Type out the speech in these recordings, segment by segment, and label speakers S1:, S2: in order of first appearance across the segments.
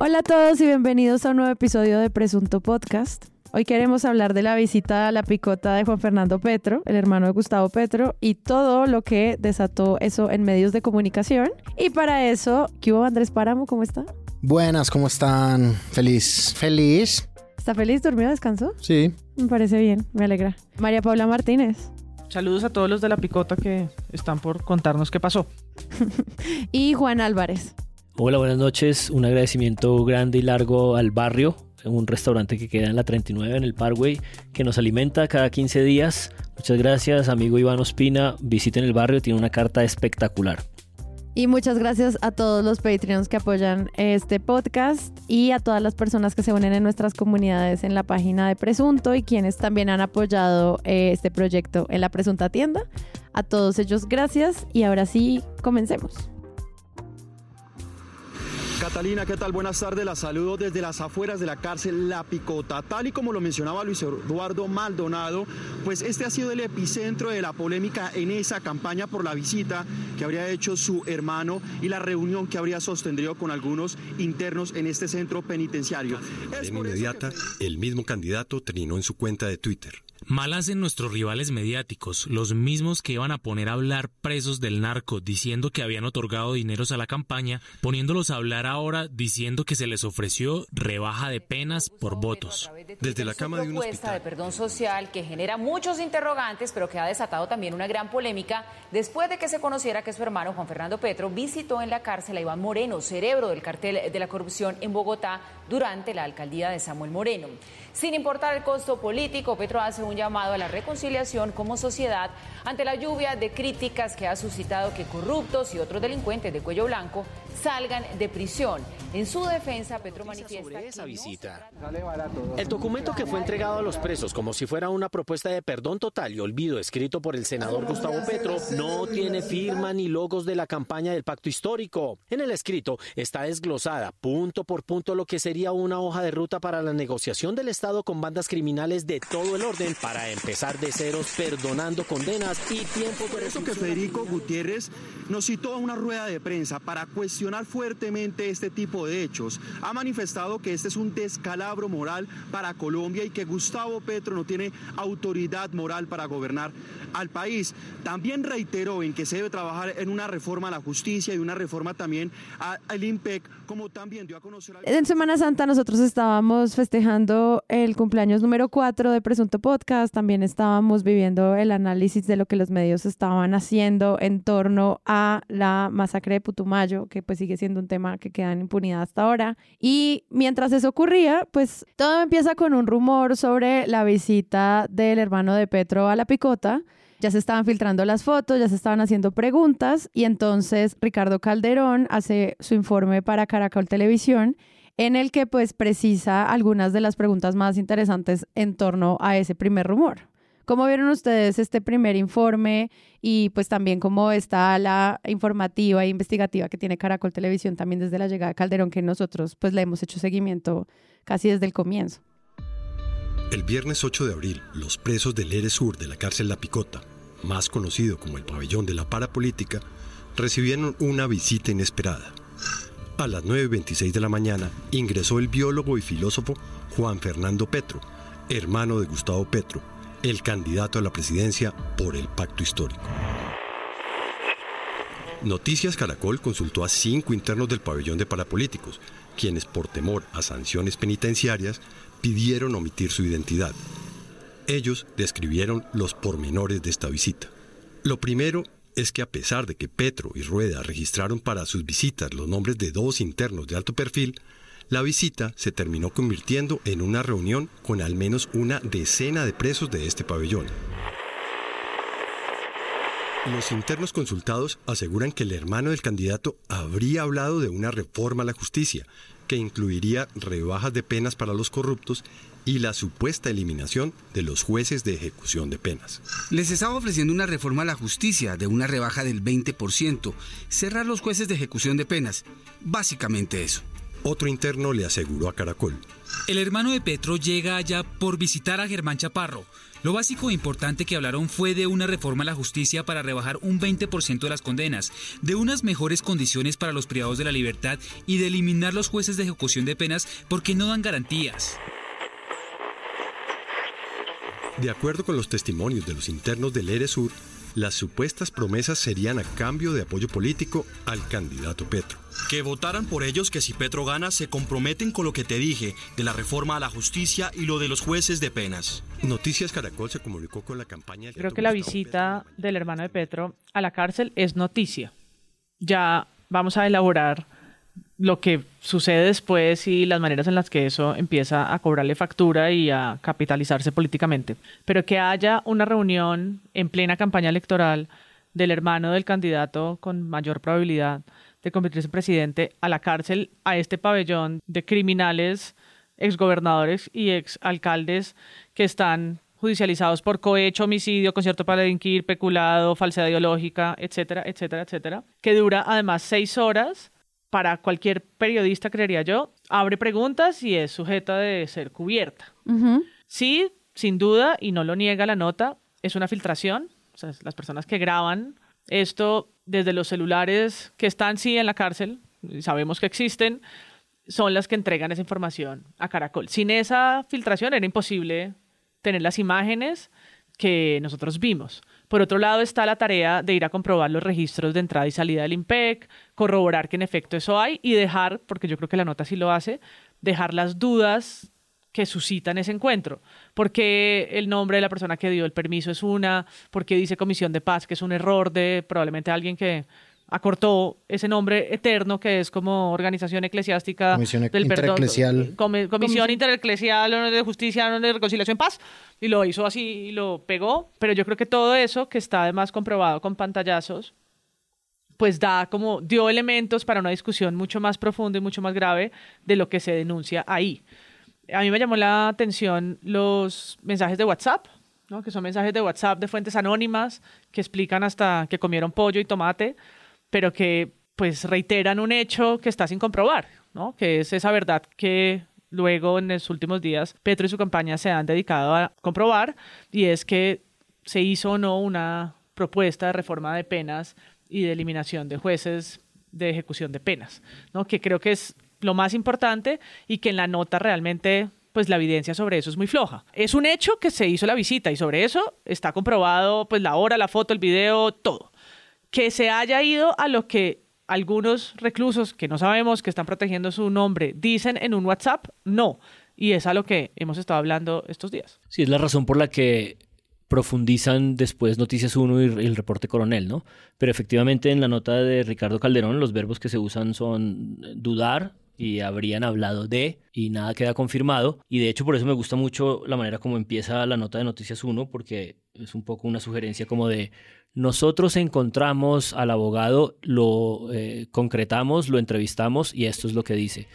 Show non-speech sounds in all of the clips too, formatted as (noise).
S1: Hola a todos y bienvenidos a un nuevo episodio de Presunto Podcast. Hoy queremos hablar de la visita a la picota de Juan Fernando Petro, el hermano de Gustavo Petro, y todo lo que desató eso en medios de comunicación. Y para eso, ¿qué hubo Andrés Páramo? ¿Cómo está?
S2: Buenas, ¿cómo están? Feliz. Feliz.
S1: ¿Está feliz? ¿Dormido? ¿Descansó?
S2: Sí.
S1: Me parece bien, me alegra. María Paula Martínez.
S3: Saludos a todos los de la picota que están por contarnos qué pasó. (laughs)
S1: y Juan Álvarez.
S4: Hola, buenas noches. Un agradecimiento grande y largo al barrio, un restaurante que queda en la 39 en el Parkway, que nos alimenta cada 15 días. Muchas gracias, amigo Iván Ospina. Visiten el barrio, tiene una carta espectacular.
S1: Y muchas gracias a todos los Patreons que apoyan este podcast y a todas las personas que se unen en nuestras comunidades en la página de Presunto y quienes también han apoyado eh, este proyecto en la Presunta Tienda. A todos ellos gracias y ahora sí, comencemos.
S5: Catalina, ¿qué tal? Buenas tardes. La saludo desde las afueras de la cárcel La Picota. Tal y como lo mencionaba Luis Eduardo Maldonado, pues este ha sido el epicentro de la polémica en esa campaña por la visita que habría hecho su hermano y la reunión que habría sostenido con algunos internos en este centro penitenciario.
S6: En inmediata, el mismo candidato trinó en su cuenta de Twitter.
S7: Mal hacen nuestros rivales mediáticos, los mismos que iban a poner a hablar presos del narco diciendo que habían otorgado dineros a la campaña, poniéndolos a hablar ahora diciendo que se les ofreció rebaja de penas por votos.
S6: Desde la cama de un hospital.
S8: de perdón social que genera muchos interrogantes, pero que ha desatado también una gran polémica después de que se conociera que su hermano Juan Fernando Petro visitó en la cárcel a Iván Moreno, cerebro del cartel de la corrupción en Bogotá durante la alcaldía de Samuel Moreno. Sin importar el costo político, Petro hace un llamado a la reconciliación como sociedad ante la lluvia de críticas que ha suscitado que corruptos y otros delincuentes de cuello blanco salgan de prisión. En su defensa, Petro manifiesta
S9: sobre esa visita. El documento que fue entregado a los presos como si fuera una propuesta de perdón total y olvido escrito por el senador Gustavo Petro no tiene firma ni logos de la campaña del pacto histórico. En el escrito está desglosada punto por punto lo que sería una hoja de ruta para la negociación del Estado con bandas criminales de todo el orden para empezar de ceros perdonando condenas y tiempo
S5: Por eso que Federico Gutiérrez nos citó a una rueda de prensa para cuestionar fuertemente este tipo de hechos. Ha manifestado que este es un descalabro moral para Colombia y que Gustavo Petro no tiene autoridad moral para gobernar al país. También reiteró en que se debe trabajar en una reforma a la justicia y una reforma también al IMPEC, como también dio a conocer...
S1: En Semana Santa nosotros estábamos festejando el cumpleaños número 4 de Presunto Podcast, también estábamos viviendo el análisis de lo que los medios estaban haciendo en torno a la masacre de Putumayo, que pues sigue siendo un tema que queda en impunidad hasta ahora. Y mientras eso ocurría, pues todo empieza con un rumor sobre la visita del hermano de Petro a la Picota. Ya se estaban filtrando las fotos, ya se estaban haciendo preguntas y entonces Ricardo Calderón hace su informe para Caracol Televisión en el que pues precisa algunas de las preguntas más interesantes en torno a ese primer rumor. ¿Cómo vieron ustedes este primer informe y pues también cómo está la informativa e investigativa que tiene Caracol Televisión también desde la llegada de Calderón que nosotros pues le hemos hecho seguimiento casi desde el comienzo?
S6: El viernes 8 de abril, los presos del ERE Sur de la cárcel La Picota, más conocido como el pabellón de la parapolítica, recibieron una visita inesperada. A las 9.26 de la mañana ingresó el biólogo y filósofo Juan Fernando Petro, hermano de Gustavo Petro, el candidato a la presidencia por el pacto histórico. Noticias Caracol consultó a cinco internos del pabellón de parapolíticos, quienes por temor a sanciones penitenciarias pidieron omitir su identidad. Ellos describieron los pormenores de esta visita. Lo primero es que a pesar de que Petro y Rueda registraron para sus visitas los nombres de dos internos de alto perfil, la visita se terminó convirtiendo en una reunión con al menos una decena de presos de este pabellón. Los internos consultados aseguran que el hermano del candidato habría hablado de una reforma a la justicia, que incluiría rebajas de penas para los corruptos y la supuesta eliminación de los jueces de ejecución de penas.
S10: Les estaba ofreciendo una reforma a la justicia de una rebaja del 20%, cerrar los jueces de ejecución de penas, básicamente eso.
S6: Otro interno le aseguró a Caracol.
S10: El hermano de Petro llega allá por visitar a Germán Chaparro. Lo básico e importante que hablaron fue de una reforma a la justicia para rebajar un 20% de las condenas, de unas mejores condiciones para los privados de la libertad y de eliminar los jueces de ejecución de penas porque no dan garantías.
S6: De acuerdo con los testimonios de los internos del ERESUR, las supuestas promesas serían a cambio de apoyo político al candidato Petro.
S11: Que votaran por ellos que si Petro gana se comprometen con lo que te dije de la reforma a la justicia y lo de los jueces de penas.
S6: Noticias Caracol se comunicó con la campaña.
S3: Creo que la visita del hermano de Petro a la cárcel es noticia. Ya vamos a elaborar lo que sucede después y las maneras en las que eso empieza a cobrarle factura y a capitalizarse políticamente. Pero que haya una reunión en plena campaña electoral del hermano del candidato con mayor probabilidad de convertirse en presidente a la cárcel, a este pabellón de criminales, exgobernadores y exalcaldes que están judicializados por cohecho, homicidio, concierto para delinquir, peculado, falsedad ideológica, etcétera, etcétera, etcétera, que dura además seis horas para cualquier periodista, creería yo, abre preguntas y es sujeta de ser cubierta. Sí, sin duda, y no lo niega la nota, es una filtración. O sea, las personas que graban esto desde los celulares que están sí en la cárcel, sabemos que existen, son las que entregan esa información a Caracol. Sin esa filtración era imposible tener las imágenes que nosotros vimos. Por otro lado está la tarea de ir a comprobar los registros de entrada y salida del IMPEC, corroborar que en efecto eso hay y dejar, porque yo creo que la nota sí lo hace, dejar las dudas que suscitan ese encuentro. Porque el nombre de la persona que dio el permiso es una, porque dice Comisión de Paz, que es un error de probablemente alguien que acortó ese nombre eterno que es como organización eclesiástica
S2: Comisión
S3: del
S2: Intereclesial.
S3: Comisión, Comisión Intereclesial de Justicia de Reconciliación Paz y lo hizo así y lo pegó, pero yo creo que todo eso que está además comprobado con pantallazos pues da como dio elementos para una discusión mucho más profunda y mucho más grave de lo que se denuncia ahí. A mí me llamó la atención los mensajes de WhatsApp, ¿no? que son mensajes de WhatsApp de fuentes anónimas que explican hasta que comieron pollo y tomate pero que pues reiteran un hecho que está sin comprobar, ¿no? Que es esa verdad que luego en los últimos días Petro y su campaña se han dedicado a comprobar y es que se hizo o no una propuesta de reforma de penas y de eliminación de jueces de ejecución de penas, ¿no? Que creo que es lo más importante y que en la nota realmente pues la evidencia sobre eso es muy floja. Es un hecho que se hizo la visita y sobre eso está comprobado pues la hora, la foto, el video, todo que se haya ido a lo que algunos reclusos que no sabemos que están protegiendo su nombre dicen en un WhatsApp, no. Y es a lo que hemos estado hablando estos días.
S4: Sí, es la razón por la que profundizan después Noticias 1 y el reporte coronel, ¿no? Pero efectivamente en la nota de Ricardo Calderón los verbos que se usan son dudar, y habrían hablado de y nada queda confirmado. Y de hecho por eso me gusta mucho la manera como empieza la nota de Noticias 1 porque es un poco una sugerencia como de nosotros encontramos al abogado, lo eh, concretamos, lo entrevistamos y esto es lo que dice.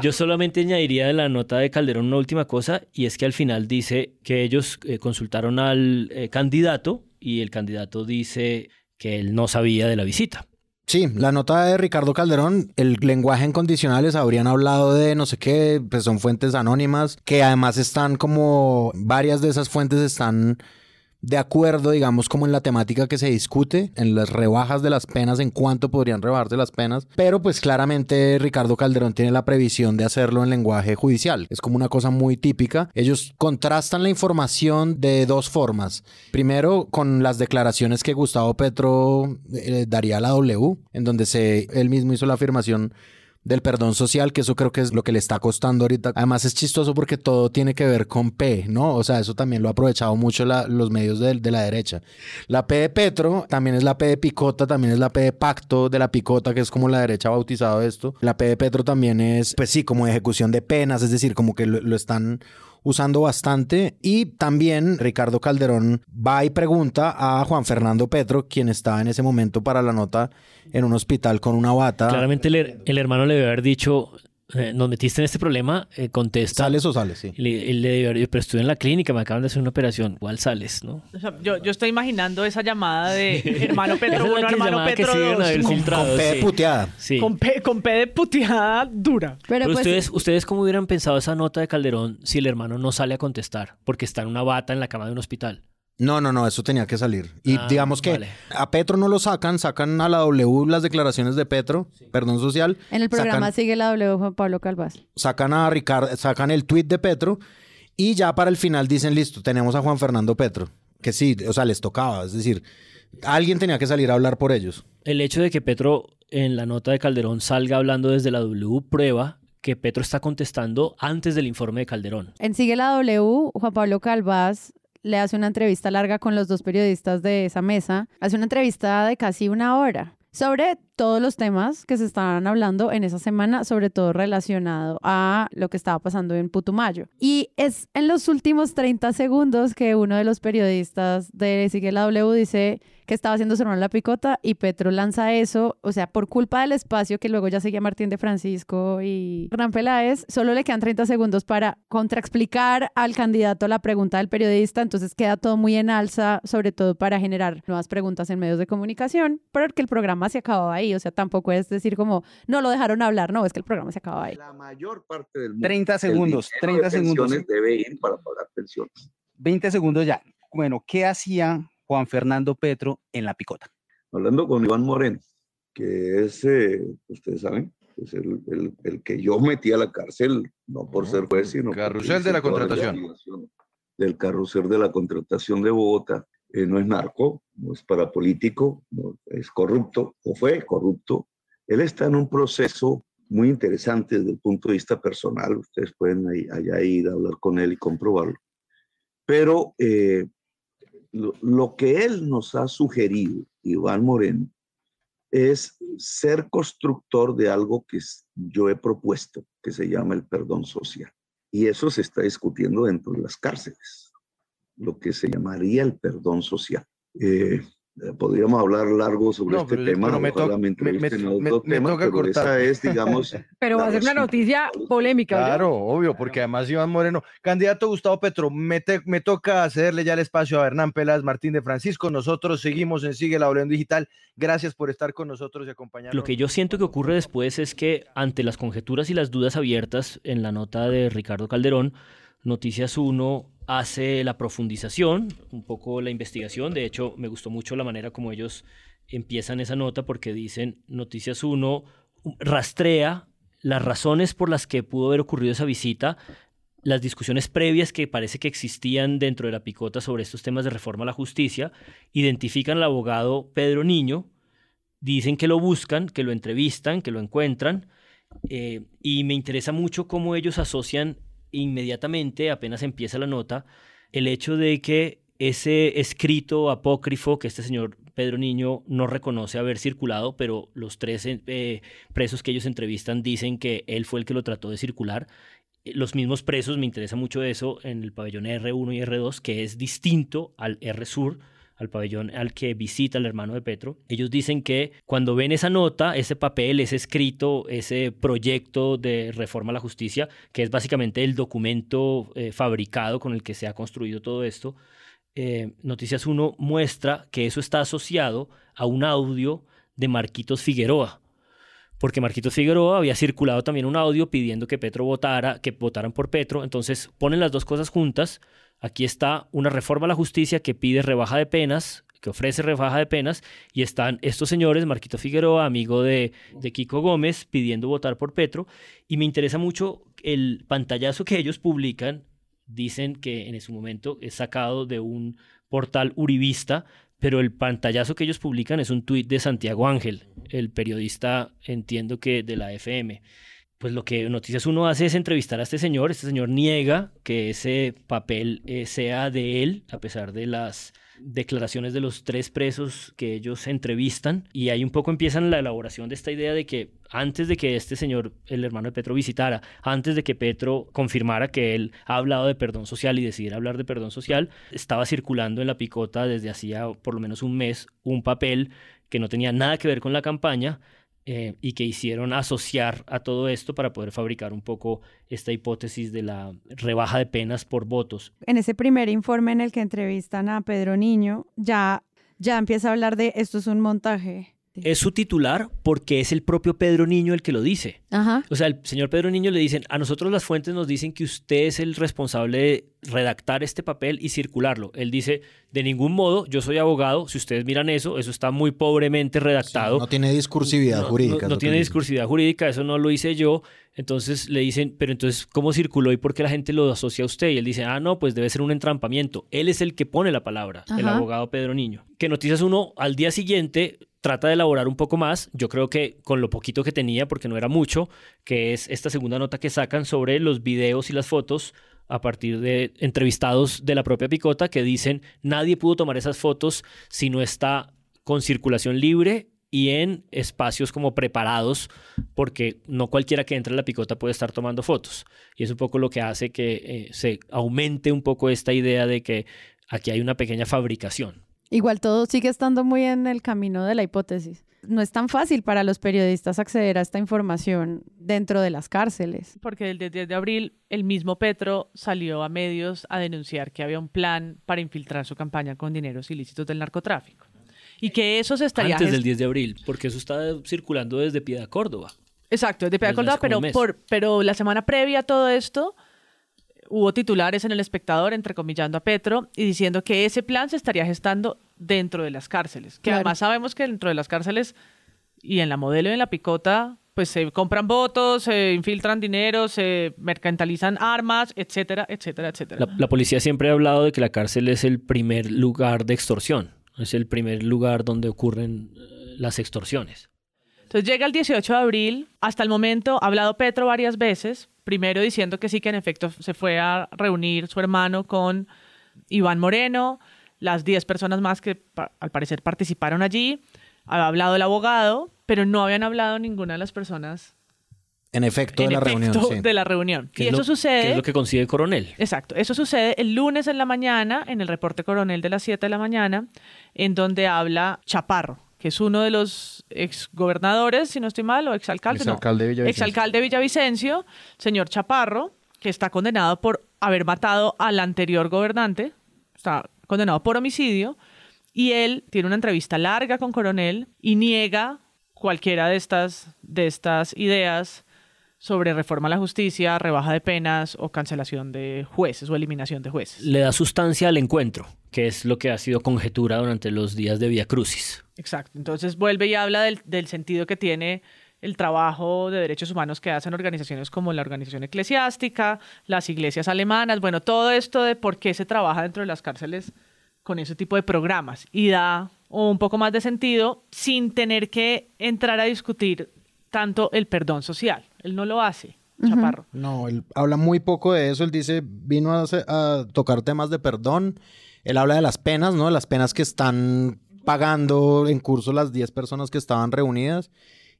S4: Yo solamente añadiría de la nota de Calderón una última cosa y es que al final dice que ellos eh, consultaron al eh, candidato y el candidato dice que él no sabía de la visita.
S2: Sí, la nota de Ricardo Calderón, el lenguaje en condicionales habrían hablado de no sé qué, pues son fuentes anónimas, que además están como, varias de esas fuentes están de acuerdo, digamos, como en la temática que se discute, en las rebajas de las penas, en cuánto podrían rebajarse las penas, pero pues claramente Ricardo Calderón tiene la previsión de hacerlo en lenguaje judicial. Es como una cosa muy típica. Ellos contrastan la información de dos formas. Primero, con las declaraciones que Gustavo Petro eh, daría a la W, en donde se, él mismo hizo la afirmación del perdón social, que eso creo que es lo que le está costando ahorita. Además es chistoso porque todo tiene que ver con P, ¿no? O sea, eso también lo ha aprovechado mucho los medios de, de, la derecha. La P de Petro también es la P de Picota, también es la P de Pacto de la Picota, que es como la derecha ha bautizado esto. La P de Petro también es, pues sí, como ejecución de penas, es decir, como que lo están usando bastante. Y también Ricardo Calderón va y pregunta a Juan Fernando Petro, quien estaba en ese momento para la nota en un hospital con una bata.
S4: Claramente el, hermano le debe haber dicho, eh, nos metiste en este problema, eh, contesta.
S2: ¿Sales o sales? Sí.
S4: Le, le, pero estuve en la clínica, me acaban de hacer una operación. ¿Cuál sales, no?
S3: O sea, yo, yo, estoy imaginando esa llamada de (laughs) hermano Petro 1, hermano Petro 2.
S2: Con, con, P de puteada.
S3: Sí. Con, P, con P de puteada dura.
S4: Pero, pues, ustedes, ¿ustedes cómo hubieran pensado esa nota de Calderón si el hermano no sale a contestar? Porque está en una bata en la cama de un hospital.
S2: No, no, no, eso tenía que salir. Y ah, digamos que a Petro no lo sacan, sacan a la W las declaraciones de Petro, perdón social.
S1: En el programa sigue la W Juan Pablo Calvas.
S2: Sacan a Ricardo, sacan el tweet de Petro y ya para el final dicen, listo, tenemos a Juan Fernando Petro. Que sí, o sea, les tocaba, es decir, alguien tenía que salir a hablar por ellos.
S4: El hecho de que Petro en la nota de Calderón salga hablando desde la W prueba que Petro está contestando antes del informe de Calderón.
S1: En Sigue la W, Juan Pablo Calvas le hace una entrevista larga con los dos periodistas de esa mesa. Hace una entrevista de casi una hora sobre todos los temas que se estaban hablando en esa semana, sobre todo relacionado a lo que estaba pasando en Putumayo. Y es en los últimos 30 segundos que uno de los periodistas de Sigue la W dice que estaba haciendo sonar la picota y Petro lanza eso, o sea, por culpa del espacio que luego ya seguía Martín de Francisco y Hernán Peláez, solo le quedan 30 segundos para contraexplicar al candidato la pregunta del periodista, entonces queda todo muy en alza, sobre todo para generar nuevas preguntas en medios de comunicación, porque el programa se acababa ahí, o sea, tampoco es decir como, no lo dejaron hablar, no, es que el programa se acababa ahí.
S12: La mayor parte del mundo.
S13: 30 segundos, 30 segundos.
S12: debe ir para pagar pensiones.
S13: 20 segundos ya. Bueno, ¿qué hacía Juan Fernando Petro en la picota.
S12: Hablando con Iván Moreno, que es, eh, ustedes saben, es el, el, que yo metí a la cárcel, no por ser juez, sino...
S14: Carrusel de la contratación.
S12: del carrusel de la contratación de Bogotá. Eh, no es narco, no es parapolítico, no, es corrupto, o fue corrupto. Él está en un proceso muy interesante desde el punto de vista personal. Ustedes pueden allá ir a hablar con él y comprobarlo. Pero eh, lo, que él nos ha sugerido, Iván Moreno, es ser constructor de algo que yo he propuesto, que se llama el perdón social. Y eso se está discutiendo dentro de las cárceles, lo que se llamaría el perdón social. Eh, podríamos hablar largo sobre este tema.
S14: Pero me, toca cortar.
S12: es, digamos. (laughs)
S3: pero va a ser una noticia polémica.
S14: Claro, obvio, porque además Iván Moreno, candidato Gustavo Petro, me, me toca cederle ya el espacio a Hernán Peláez Martín de Francisco. Nosotros seguimos en Sigue la Oleón Digital. Gracias por estar con nosotros y acompañarnos.
S4: Lo que yo siento que ocurre después es que ante las conjeturas y las dudas abiertas en la nota de Ricardo Calderón, Noticias 1 hace la profundización, un poco la investigación. De hecho, me gustó mucho la manera como ellos empiezan esa nota porque dicen Noticias 1 rastrea las razones por las que pudo haber ocurrido esa visita, las discusiones previas que parece que existían dentro de la picota sobre estos temas de reforma a la justicia, identifican al abogado Pedro Niño, dicen que lo buscan, que lo entrevistan, que lo encuentran, eh, y me interesa mucho cómo ellos asocian inmediatamente, apenas empieza la nota, el hecho de que ese escrito apócrifo que este señor Pedro Niño no reconoce haber circulado, pero los tres eh, presos que ellos entrevistan dicen que él fue el que lo trató de circular. Los mismos presos, me interesa mucho eso, en el pabellón R1 y R2, que es distinto al R Sur, al pabellón al que visita el hermano de Petro, ellos dicen que cuando ven esa nota, ese papel, ese escrito, ese proyecto de reforma a la justicia, que es básicamente el documento eh, fabricado con el que se ha construido todo esto, eh, Noticias 1 muestra que eso está asociado a un audio de Marquitos Figueroa, porque Marquitos Figueroa había circulado también un audio pidiendo que Petro votara, que votaran por Petro, entonces ponen las dos cosas juntas, Aquí está una reforma a la justicia que pide rebaja de penas, que ofrece rebaja de penas, y están estos señores, Marquito Figueroa, amigo de, de Kiko Gómez, pidiendo votar por Petro. Y me interesa mucho el pantallazo que ellos publican. Dicen que en ese momento es sacado de un portal uribista, pero el pantallazo que ellos publican es un tuit de Santiago Ángel, el periodista, entiendo que de la FM pues lo que Noticias Uno hace es entrevistar a este señor. Este señor niega que ese papel eh, sea de él, a pesar de las declaraciones de los tres presos que ellos entrevistan. Y ahí un poco empiezan la elaboración de esta idea de que antes de que este señor, el hermano de Petro, visitara, antes de que Petro confirmara que él ha hablado de perdón social y decidiera hablar de perdón social, estaba circulando en la picota desde hacía por lo menos un mes un papel que no tenía nada que ver con la campaña eh, y que hicieron asociar a todo esto para poder fabricar un poco esta hipótesis de la rebaja de penas por votos.
S1: En ese primer informe en el que entrevistan a Pedro Niño, ya, ya empieza a hablar de esto es un montaje.
S4: Es su titular porque es el propio Pedro Niño el que lo dice.
S1: Ajá.
S4: O sea, el señor Pedro Niño le dicen, a nosotros las fuentes nos dicen que usted es el responsable de redactar este papel y circularlo. Él dice, de ningún modo, yo soy abogado, si ustedes miran eso, eso está muy pobremente redactado.
S2: no tiene discursividad
S4: No-
S2: jurídica.
S4: No, tiene
S2: dice.
S4: discursividad jurídica, eso no lo hice yo. Entonces le dicen, pero entonces, ¿cómo circuló y por qué la gente lo asocia a usted? Y él dice, ah, no, pues debe ser un entrampamiento. Él es el que pone la palabra, el abogado Pedro Niño. Que Noticias 1 al día siguiente trata de elaborar un poco más, yo creo que con lo poquito que tenía, porque no era mucho, que es esta segunda nota que sacan sobre los videos y las fotos a partir de entrevistados de la propia Picota que dicen nadie pudo tomar esas fotos si no está con circulación libre y en espacios como preparados, porque no cualquiera que entre a la picota puede estar tomando fotos. Y es un poco lo que hace que eh, se aumente un poco esta idea de que aquí hay una pequeña fabricación.
S1: Igual todo sigue estando muy en el camino de la hipótesis. No es tan fácil para los periodistas acceder a esta información dentro de las cárceles.
S3: Porque el 10 de abril el mismo Petro salió a medios a denunciar que había un plan para infiltrar su campaña con dineros ilícitos del narcotráfico. Y que eso se estaría...
S4: Antes del 10 de abril, porque eso está circulando desde Piedad Córdoba.
S3: Exacto, de
S4: Desde
S3: Piedad Córdoba, pero, por, pero la semana previa a todo esto hubo titulares en El Espectador, entrecomillando a Petro, y diciendo que ese plan se estaría gestando dentro de las cárceles. Que
S1: Claro.
S3: además sabemos que dentro de las cárceles y en la modelo y en la picota, pues se compran votos, se infiltran dinero, se mercantilizan armas, etcétera, etcétera, etcétera.
S4: La, la policía siempre ha hablado de que la cárcel es el primer lugar de extorsión, es el primer lugar donde ocurren eh, las extorsiones.
S3: Entonces llega el 18 de abril, hasta el momento ha hablado Petro varias veces, primero diciendo que sí que en efecto se fue a reunir su hermano con Iván Moreno, las 10 personas más que al parecer participaron allí, ha hablado el abogado, pero no habían hablado ninguna de las personas
S2: En efecto,
S3: en
S2: de la
S3: efecto
S2: reunión. sí.
S3: de la reunión. Y
S4: es
S3: eso
S4: lo-
S3: sucede...
S4: que es lo que consigue Coronel.
S3: Exacto, eso sucede el lunes en la mañana, en el reporte coronel de las 7 de la mañana, en donde habla Chaparro, que es uno de los exgobernadores, si no estoy mal, o exalcalde, no,
S14: Exalcalde de Villavicencio.
S3: exalcalde de Villavicencio, señor Chaparro, que está condenado por haber matado al anterior gobernante, está condenado por homicidio, y él tiene una entrevista larga con Coronel y niega cualquiera de estas, de estas ideas sobre reforma a la justicia, rebaja de penas o cancelación de jueces o eliminación de jueces.
S4: Le da sustancia al encuentro, que es lo que ha sido conjetura durante los días de Via Crucis.
S3: Exacto. Entonces vuelve y habla del, del sentido que tiene el trabajo de derechos humanos que hacen organizaciones como la Organización Eclesiástica, las iglesias alemanas, bueno, todo esto de por qué se trabaja dentro de las cárceles con ese tipo de programas y da un poco más de sentido sin tener que entrar a discutir tanto el perdón social. Él no lo hace, Chaparro.
S2: No, él habla muy poco de eso. Él dice, vino a, hacer- a tocar temas de perdón. Él habla de las penas, ¿no? Las penas que están pagando en curso las 10 personas que estaban reunidas.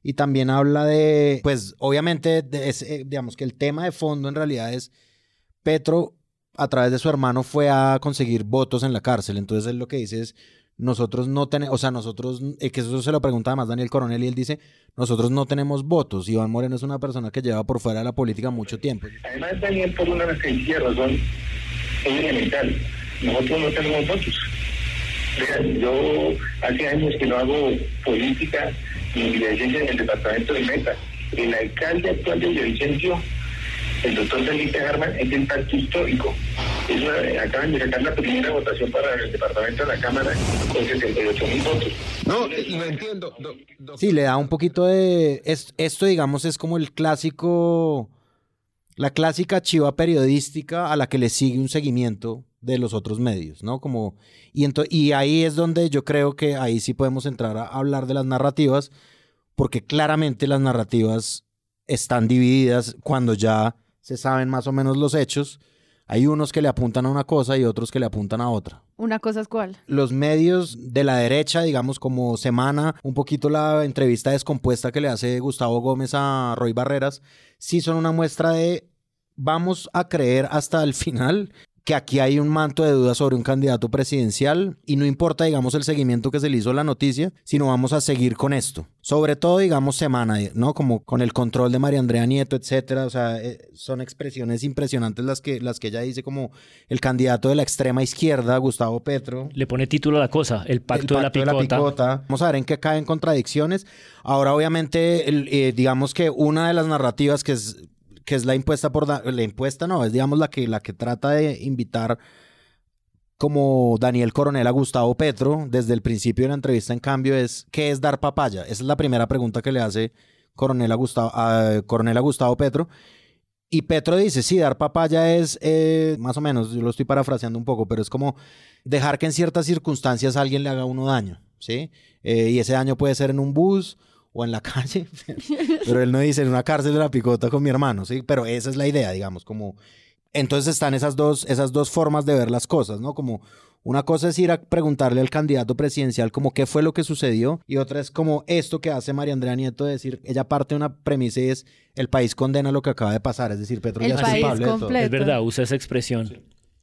S2: Y también habla de, pues, obviamente, de ese- digamos que el tema de fondo en realidad es Petro, a través de su hermano, fue a conseguir votos en la cárcel. Entonces, él lo que dice es, nosotros no tenemos, o sea, nosotros, eh, que eso se lo pregunta además Daniel Coronel y él dice, nosotros no tenemos votos. Iván Moreno es una persona que lleva por fuera de la política mucho tiempo.
S15: Además, Daniel, por una sencilla razón, elemental. Nosotros no tenemos votos. Vean, yo hace años que no hago política ni dirigencia en el departamento de Meta. El alcalde actual de Villavicencio, el doctor Felipe Harman, es el pacto histórico. Es una- acaban de sacar la primera votación para el departamento de la Cámara con 68 mil votos.
S16: No, lo entiendo.
S2: Sí, le da un poquito de... es- esto, digamos, es como el clásico... La clásica chiva periodística a la que le sigue un seguimiento de los otros medios, ¿no? Como... Y, y ahí es donde yo creo que ahí sí podemos entrar a hablar de las narrativas, porque claramente las narrativas están divididas cuando ya se saben más o menos los hechos. Hay unos que le apuntan a una cosa y otros que le apuntan a otra
S1: Una cosa es cuál.
S2: los medios de la derecha, digamos como Semana, un poquito la entrevista descompuesta que le hace Gustavo Gómez a Roy Barreras, sí son una muestra de vamos a creer hasta el (laughs) final que aquí hay un manto de dudas sobre un candidato presidencial y no importa, digamos, el seguimiento que se le hizo a la noticia, sino vamos a seguir con esto. Sobre todo, digamos, semana, ¿no? Como con el control de María Andrea Nieto, etcétera. O sea, eh, son expresiones impresionantes las que, las que ella dice como el candidato de la extrema izquierda, Gustavo Petro.
S4: Le pone título a la cosa, el pacto, de, la picota.
S2: Vamos a ver en qué caen contradicciones. Ahora, obviamente, eh, digamos que una de las narrativas que es que es la impuesta por la impuesta no, es digamos la que la que trata de invitar como Daniel Coronel a Gustavo Petro desde el principio de la entrevista en cambio es ¿qué es dar papaya? Esa es la primera pregunta que le hace Coronel a Gustavo, Coronel a Gustavo Petro. Y Petro dice, sí, dar papaya es, eh, más o menos, yo lo estoy parafraseando un poco, pero es como dejar que en ciertas circunstancias alguien le haga uno daño, ¿sí? Eh, y ese daño puede ser en un bus, o en la (laughs) calle, pero él no dice en una cárcel de la picota con mi hermano, ¿sí? Pero esa es la idea, digamos, como... Entonces están esas dos, esas dos formas de ver las cosas, ¿no? Como una cosa es ir a preguntarle al candidato presidencial como qué fue lo que sucedió y otra es como esto que hace María Andrea Nieto de decir, ella parte de una premisa y es el país condena lo que acaba de pasar, es decir, Petro ya es culpable de todo.
S4: Es verdad, usa esa expresión.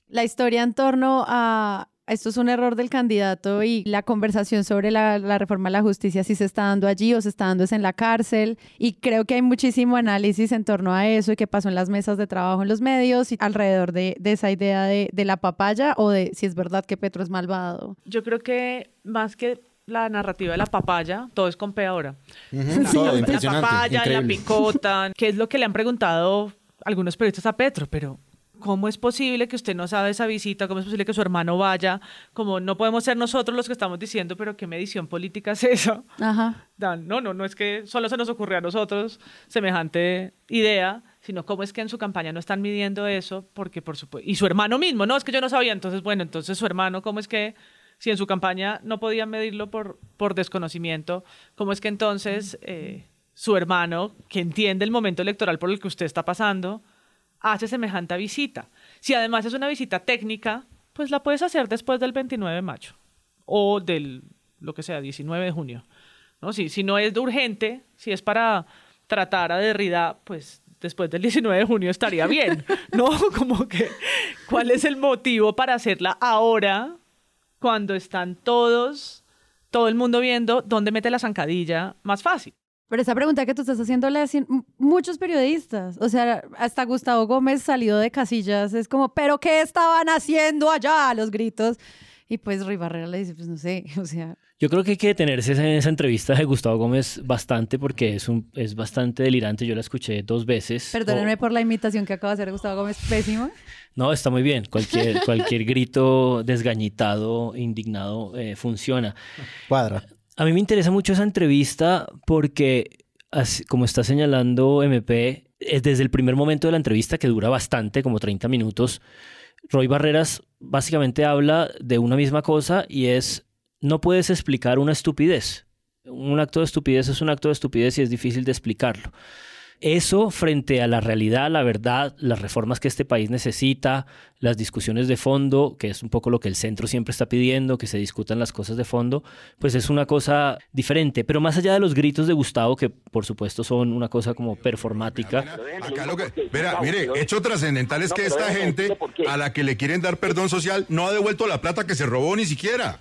S1: La historia en torno a esto es un error del candidato y la conversación sobre la, reforma de la justicia si se está dando allí o se está dando es en la cárcel. Y creo que hay muchísimo análisis en torno a eso y qué pasó en las mesas de trabajo en los medios y alrededor de, esa idea de, la papaya o de si es verdad que Petro es malvado.
S3: Yo creo que más que la narrativa de la papaya, todo es con P ahora. la papaya, la picota, que es lo que le han preguntado algunos periodistas a Petro, pero ¿cómo es posible que usted no sabe esa visita? ¿Cómo es posible que su hermano vaya? Como no podemos ser nosotros los que estamos diciendo, pero ¿qué medición política es eso? Ajá. no, no, no es que solo se nos ocurrió a nosotros semejante idea, sino cómo es que en su campaña no están midiendo eso, porque por supuesto, y su hermano mismo, no, es que yo no sabía, entonces, bueno, entonces su hermano, ¿cómo es que si en su campaña no podían medirlo por, por desconocimiento, cómo es que entonces eh, su hermano, que entiende el momento electoral por el que usted está pasando, hace semejante visita. Si además es una visita técnica, pues la puedes hacer después del 29 de mayo o del, lo que sea, 19 de junio. ¿no? Si, si no es urgente, si es para tratar a Derrida, pues después del 19 de junio estaría bien, (laughs) ¿no? Como que, ¿cuál es el motivo para hacerla ahora, cuando están todos, todo el mundo viendo dónde mete la zancadilla más fácil?
S1: Pero esa pregunta que tú estás haciendo le hacen muchos periodistas. O sea, hasta Gustavo Gómez salido de casillas. Es como, ¿pero qué estaban haciendo allá? Los gritos. Y pues Rui Barrera le dice, pues no sé, (laughs) o sea...
S4: Yo creo que hay que detenerse en esa entrevista de Gustavo Gómez bastante porque es, un, es bastante delirante. Yo la escuché dos veces.
S1: Perdónenme por la imitación que acaba de hacer Gustavo Gómez, pésimo.
S4: No, está muy bien. Cualquier, (laughs) cualquier grito desgañitado, indignado, eh, funciona.
S2: Cuadra.
S4: A mí me interesa mucho esa entrevista porque, como está señalando MP, desde el primer momento de la entrevista, que dura bastante, como 30 minutos, Roy Barreras básicamente habla de una misma cosa y es, no puedes explicar una estupidez. Un acto de estupidez es un acto de estupidez y es difícil de explicarlo. Eso frente a la realidad, la verdad, las reformas que este país necesita, las discusiones de fondo, que es un poco lo que el centro siempre está pidiendo, que se discutan las cosas de fondo, pues es una cosa diferente. Pero más allá de los gritos de Gustavo, que por supuesto son una cosa como performática.
S17: Acá lo que, mire, hecho trascendental es que esta gente a la que le quieren dar perdón social no ha devuelto la plata que se robó ni siquiera.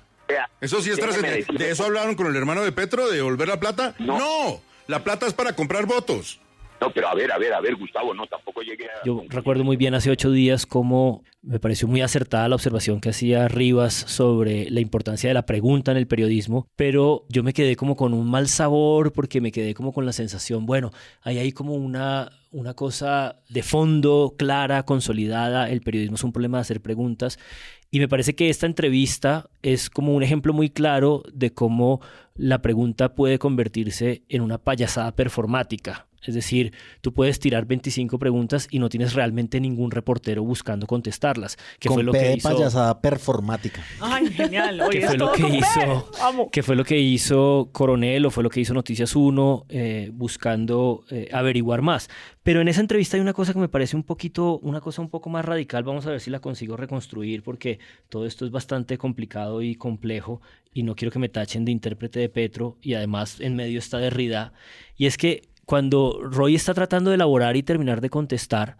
S17: Eso sí es trascendental. ¿De eso hablaron con el hermano de Petro, de devolver la plata? no. La plata es para comprar votos.
S15: No, pero a ver, a ver, a ver, Gustavo, no, tampoco llegué a...
S4: Yo recuerdo muy bien hace ocho días cómo me pareció muy acertada la observación que hacía Rivas sobre la importancia de la pregunta en el periodismo, pero yo me quedé como con un mal sabor porque me quedé como con la sensación, bueno, ahí hay como una, una cosa de fondo clara, consolidada, el periodismo es un problema de hacer preguntas y me parece que esta entrevista es como un ejemplo muy claro de cómo la pregunta puede convertirse en una payasada performática. Es decir, tú puedes tirar 25 preguntas y no tienes realmente ningún reportero buscando contestarlas. Que
S2: Con
S4: fue lo que
S2: hizo... payasada performática.
S3: Ay, genial.
S4: ¿Qué fue lo que hizo? ¿Qué fue lo que hizo Coronel o fue lo que hizo Noticias 1 eh, buscando eh, averiguar más? Pero en esa entrevista hay una cosa que me parece un poquito, una cosa un poco más radical. Vamos a ver si la consigo reconstruir porque todo esto es bastante complicado y complejo y no quiero que me tachen de intérprete de Petro y además en medio está Derrida. Y es que cuando Roy está tratando de elaborar y terminar de contestar,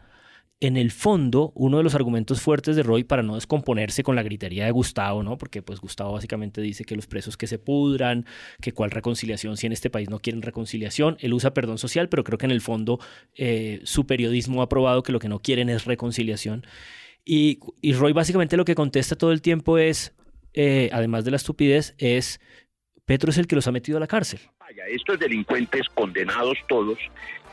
S4: en el fondo, uno de los argumentos fuertes de Roy para no descomponerse con la gritería de Gustavo, ¿no? Porque pues Gustavo básicamente dice que los presos que se pudran, que cuál reconciliación si en este país no quieren reconciliación. Él usa perdón social, pero creo que en el fondo eh, su periodismo ha probado que lo que no quieren es reconciliación. Y, Roy básicamente lo que contesta todo el tiempo es, eh, además de la estupidez, es Petro es el que los ha metido a la cárcel.
S18: Estos delincuentes condenados todos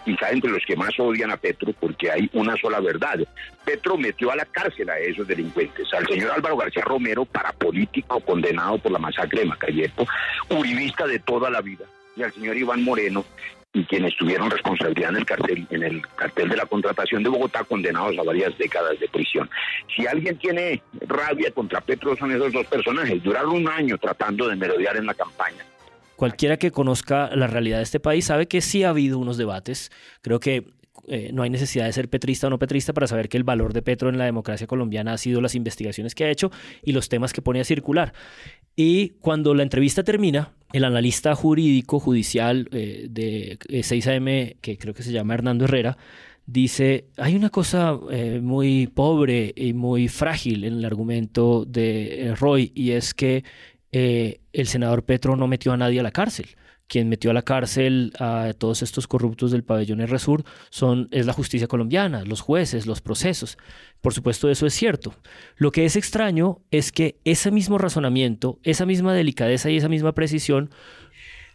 S18: quizá entre los que más odian a Petro porque hay una sola verdad. Petro metió a la cárcel a esos delincuentes, al señor Álvaro García Romero, parapolítico condenado por la masacre de Macayepo, uribista de toda la vida, y al señor Iván Moreno, y quienes tuvieron responsabilidad en el cartel, en el cartel de la contratación de Bogotá, condenados a varias décadas de prisión. Si alguien tiene rabia contra Petro son esos dos personajes. Duraron un año tratando de merodear en la campaña
S4: Cualquiera que conozca la realidad de este país sabe que sí ha habido unos debates. Creo que eh, no hay necesidad de ser petrista o no petrista para saber que el valor de Petro en la democracia colombiana ha sido las investigaciones que ha hecho y los temas que pone a circular. Y cuando la entrevista termina, el analista jurídico judicial eh, de 6AM, eh, que creo que se llama Hernando Herrera, dice, hay una cosa muy pobre y muy frágil en el argumento de Roy y es que eh, el senador Petro no metió a nadie a la cárcel. Quien metió a la cárcel a todos estos corruptos del pabellón R-Sur son, es la justicia colombiana, los jueces, los procesos. Por supuesto, eso es cierto. Lo que es extraño es que ese mismo razonamiento, esa misma delicadeza y esa misma precisión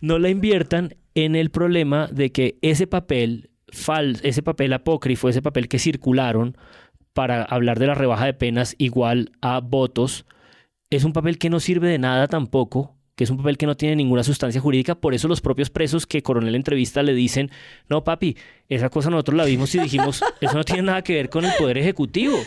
S4: no la inviertan en el problema de que ese papel fal ese papel apócrifo, ese papel que circularon para hablar de la rebaja de penas igual a votos, es un papel que no sirve de nada tampoco, que es un papel que no tiene ninguna sustancia jurídica, por eso los propios presos que Coronel entrevista le dicen, no papi, esa cosa nosotros la vimos y dijimos, (laughs) eso no tiene nada que ver con el Poder Ejecutivo.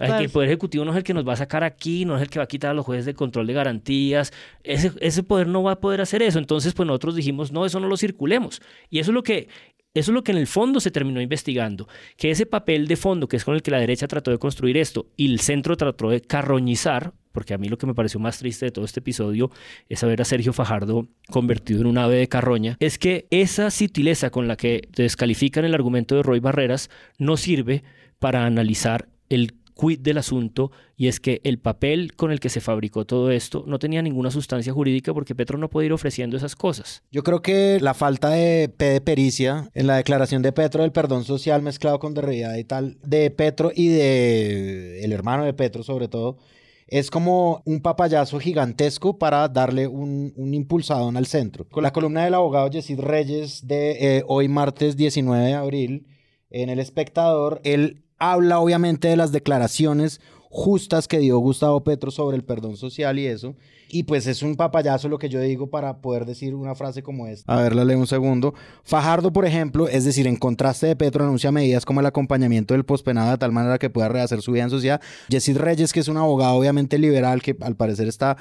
S4: El Poder Ejecutivo no es el que nos va a sacar aquí, no es el que va a quitar a los jueces de control de garantías, ese, ese poder no va a poder hacer eso. Entonces, pues nosotros dijimos, no, eso no lo circulemos. Y eso es lo que eso es lo que en el fondo se terminó investigando, que ese papel de fondo, que es con el que la derecha trató de construir esto y el centro trató de carroñizar, porque a mí lo que me pareció más triste de todo este episodio es ver a Sergio Fajardo convertido en un ave de carroña, es que esa sutileza con la que descalifican el argumento de Roy Barreras no sirve para analizar el quid del asunto y es que el papel con el que se fabricó todo esto no tenía ninguna sustancia jurídica porque Petro no puede ir ofreciendo esas cosas.
S2: Yo creo que la falta de, de pericia en la declaración de Petro del perdón social mezclado con de y tal de Petro y de el hermano de Petro sobre todo es como un papayazo gigantesco para darle un, un impulsadón al centro. Con la columna del abogado Yesid Reyes de eh, hoy martes 19 de abril en El Espectador, él habla obviamente de las declaraciones justas que dio Gustavo Petro sobre el perdón social y eso. Y pues es un papayazo lo que yo digo para poder decir una frase como esta. A ver, la leo un segundo. Fajardo, por ejemplo, es decir, en contraste de Petro, anuncia medidas como el acompañamiento del pospenado de tal manera que pueda rehacer su vida en sociedad. Yesid Reyes, que es un abogado obviamente liberal, que al parecer está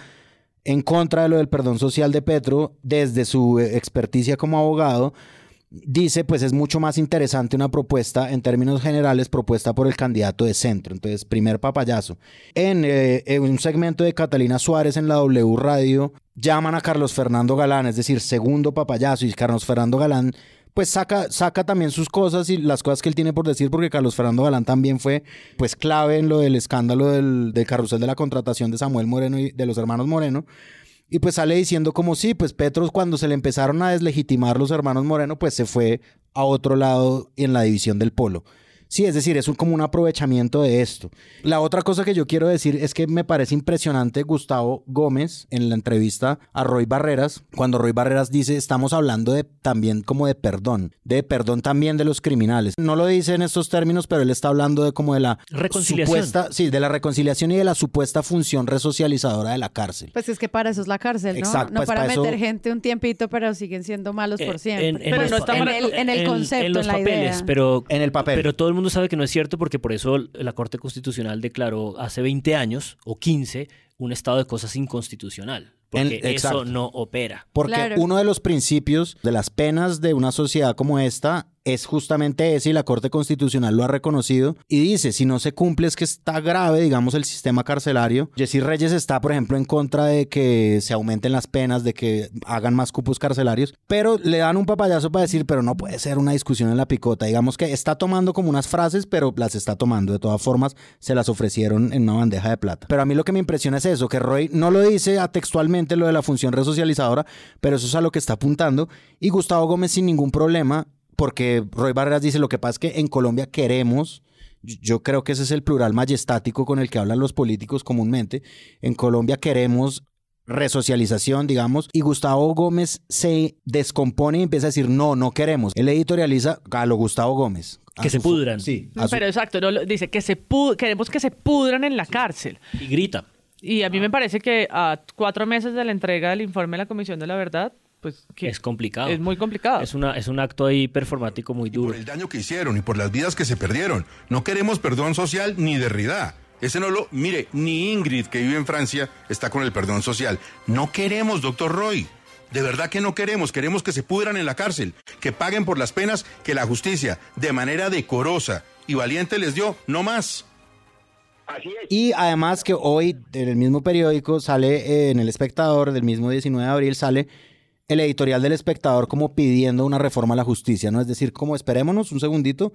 S2: en contra de lo del perdón social de Petro, desde su experticia como abogado, dice, pues es mucho más interesante una propuesta en términos generales propuesta por el candidato de centro. Entonces, primer papayazo. En, eh, en, un segmento de Catalina Suárez en la W Radio, llaman a Carlos Fernando Galán, es decir, segundo papayazo, y Carlos Fernando Galán pues saca, saca también sus cosas y las cosas que él tiene por decir, porque Carlos Fernando Galán también fue pues clave en lo del escándalo del, del carrusel de la contratación de Samuel Moreno y de los hermanos Moreno. Y pues sale diciendo como sí, pues Petro cuando se le empezaron a deslegitimar los hermanos Moreno, pues se fue a otro lado en la división del polo. Sí, es decir, es como un aprovechamiento de esto. La otra cosa que yo quiero decir es que me parece impresionante Gustavo Gómez en la entrevista a Roy Barreras, cuando Roy Barreras dice, estamos hablando de también como de perdón, de perdón también de los criminales. No lo dice en estos términos, pero él está hablando de como de la supuesta, sí, de la reconciliación y de la supuesta función resocializadora de la cárcel.
S1: Pues es que para eso es la cárcel, ¿no?
S2: Exacto,
S1: no
S2: pues
S1: para,
S2: para
S1: meter
S2: eso...
S1: gente un tiempito, pero siguen siendo malos por
S4: Eh,
S1: siempre.
S4: en- en
S1: pero
S4: los-
S1: no está
S4: en-
S1: en, el, en el concepto,
S4: en los
S1: la
S4: papeles,
S1: idea.
S4: pero
S2: en el papel.
S4: Pero todo el mundo sabe que no es cierto porque por eso la Corte Constitucional declaró hace 20 años o 15 un estado de cosas inconstitucional, porque
S2: En-
S4: eso no opera.
S2: Porque uno de los principios de las penas de una sociedad como esta es justamente ese y la Corte Constitucional lo ha reconocido y dice, si no se cumple es que está grave, digamos, el sistema carcelario. Jessy Reyes está, por ejemplo, en contra de que se aumenten las penas, de que hagan más cupos carcelarios, pero le dan un papayazo para decir, pero no puede ser una discusión en la picota. Digamos que está tomando como unas frases, pero las está tomando. De todas formas, se las ofrecieron en una bandeja de plata. Pero a mí lo que me impresiona es eso, que Roy no lo dice textualmente lo de la función resocializadora, pero eso es a lo que está apuntando. Y Gustavo Gómez sin ningún problema porque Roy Barreras dice, lo que pasa es que en Colombia queremos, yo creo que ese es el plural majestático con el que hablan los políticos comúnmente, en Colombia queremos resocialización, digamos, y Gustavo Gómez se descompone y empieza a decir, no, no queremos. Él editorializa a lo Gustavo Gómez.
S4: Que se pudran.
S2: Sí.
S3: Pero exacto, dice que se queremos que se pudran en la cárcel.
S4: Y grita.
S3: Y a mí me parece que a cuatro meses de la entrega del informe de la Comisión de la Verdad, pues
S4: es complicado.
S3: Es muy complicado.
S4: Es, una, es un acto ahí performático muy duro.
S17: por el daño que hicieron y por las vidas que se perdieron. No queremos perdón social ni de Derrida. Ese no lo. Mire, ni Ingrid, que vive en Francia, está con el perdón social. No queremos, doctor Roy. De verdad que no queremos. Queremos que se pudran en la cárcel, que paguen por las penas que la justicia, de manera decorosa y valiente, les dio, no más.
S2: Y además que hoy en el mismo periódico sale, eh, en El Espectador, del mismo 19 de abril, sale el editorial del espectador como pidiendo una reforma a la justicia, ¿no? Es decir, como esperémonos un segundito,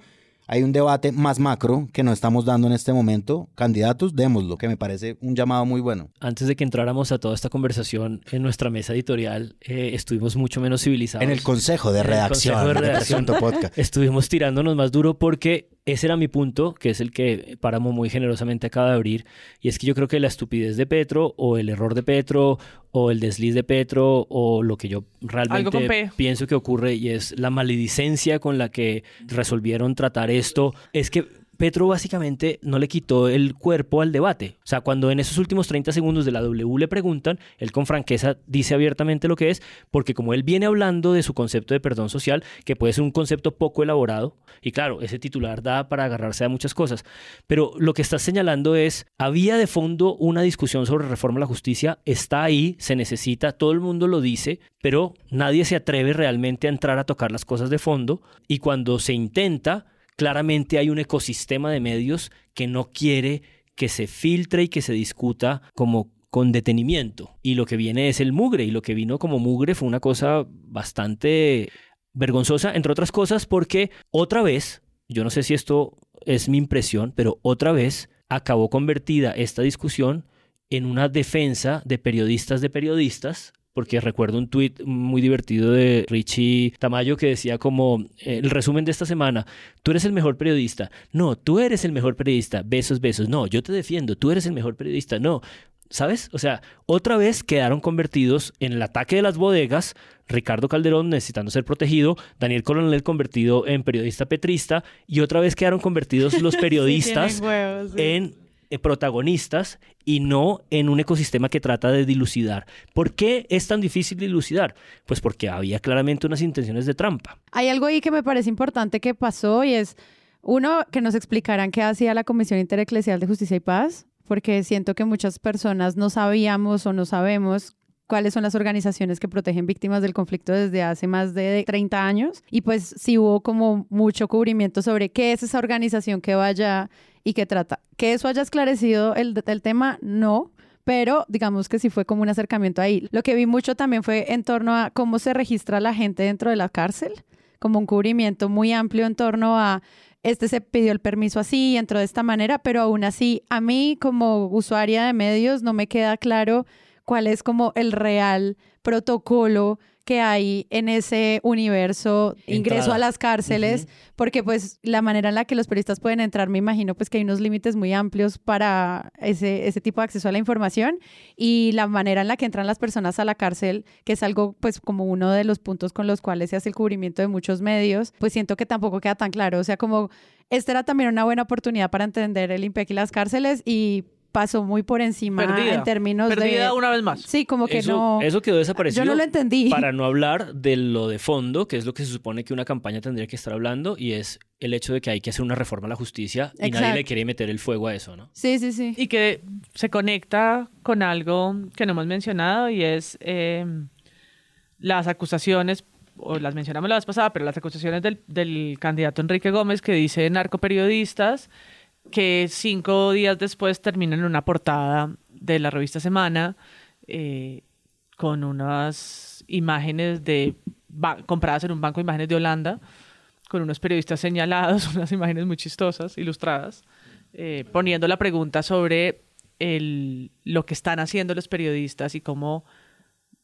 S2: hay un debate más macro que no estamos dando en este momento. Candidatos, démoslo, que me parece un llamado muy bueno.
S4: Antes de que entráramos a toda esta conversación en nuestra mesa editorial, eh, estuvimos mucho menos civilizados.
S2: En el consejo de redacción. consejo de redacción.
S4: podcast. (laughs) Estuvimos tirándonos más duro porque ese era mi punto, que es el que Páramo muy generosamente acaba de abrir, y es que yo creo que la estupidez de Petro, o el error de Petro, o el desliz de Petro, o lo que yo realmente pienso que ocurre, y es la maledicencia con la que resolvieron tratar esto, es que Petro básicamente no le quitó el cuerpo al debate. O sea, cuando en esos últimos 30 segundos de la W le preguntan, él con franqueza dice abiertamente lo que es, porque como él viene hablando de su concepto de perdón social, que puede ser un concepto poco elaborado, y claro, ese titular da para agarrarse a muchas cosas, pero lo que está señalando es, había de fondo una discusión sobre reforma a la justicia, está ahí, se necesita, todo el mundo lo dice, pero nadie se atreve realmente a entrar a tocar las cosas de fondo, y cuando se intenta, claramente hay un ecosistema de medios que no quiere que se filtre y que se discuta como con detenimiento. Y lo que viene es el mugre, y lo que vino como mugre fue una cosa bastante vergonzosa, entre otras cosas, porque otra vez, yo no sé si esto es mi impresión, pero otra vez acabó convertida esta discusión en una defensa de periodistas de periodistas porque recuerdo un tuit muy divertido de Richie Tamayo que decía como eh, el resumen de esta semana, tú eres el mejor periodista, no, tú eres el mejor periodista, besos, besos, no, yo te defiendo, tú eres el mejor periodista, no, ¿sabes? O sea, otra vez quedaron convertidos en el ataque de las bodegas, Ricardo Calderón necesitando ser protegido, Daniel Coronel convertido en periodista petrista, y otra vez quedaron convertidos los (laughs) periodistas en protagonistas y no en un ecosistema que trata de dilucidar. ¿Por qué es tan difícil dilucidar? Pues porque había claramente unas intenciones de trampa.
S1: Hay algo ahí que me parece importante que pasó y es, uno, que nos explicaran qué hacía la Comisión Intereclesial de Justicia y Paz, porque siento que muchas personas no sabíamos o no sabemos cuáles son las organizaciones que protegen víctimas del conflicto desde hace más de 30 años. Y pues sí hubo como mucho cubrimiento sobre qué es esa organización que vaya y que trata. Que eso haya esclarecido el, el tema, no, pero digamos que sí fue como un acercamiento ahí. Lo que vi mucho también fue en torno a cómo se registra la gente dentro de la cárcel, como un cubrimiento muy amplio en torno a este se pidió el permiso así, entró de esta manera, pero aún así a mí como usuaria de medios no me queda claro cuál es como el real protocolo que hay en ese universo, ingreso a las cárceles, porque pues la manera en la que los periodistas pueden entrar, me imagino pues que hay unos límites muy amplios para ese, ese tipo de acceso a la información y la manera en la que entran las personas a la cárcel, que es algo pues como uno de los puntos con los cuales se hace el cubrimiento de muchos medios, pues siento que tampoco queda tan claro, o sea, como esta era también una buena oportunidad para entender el IMPEC y las cárceles y pasó muy por encima en términos
S3: Perdida una vez más.
S1: Sí, como que no...
S4: Eso quedó desaparecido.
S1: Yo no lo entendí. (laughs)
S4: Para no hablar de lo de fondo, que es lo que se supone que una campaña tendría que estar hablando, y es el hecho de que hay que hacer una reforma a la justicia y nadie le quiere meter el fuego a eso, ¿no?
S1: Sí, sí, sí.
S3: Y que se conecta con algo que no hemos mencionado y es eh, las acusaciones o las mencionamos la vez pasada, pero las acusaciones del, del candidato Enrique Gómez que dice narcoperiodistas que cinco días después terminan en una portada de la revista Semana eh, con unas imágenes de compradas en un banco de imágenes de Holanda, con unos periodistas señalados, (laughs) unas imágenes muy chistosas, ilustradas, eh, poniendo la pregunta sobre el, lo que están haciendo los periodistas y cómo,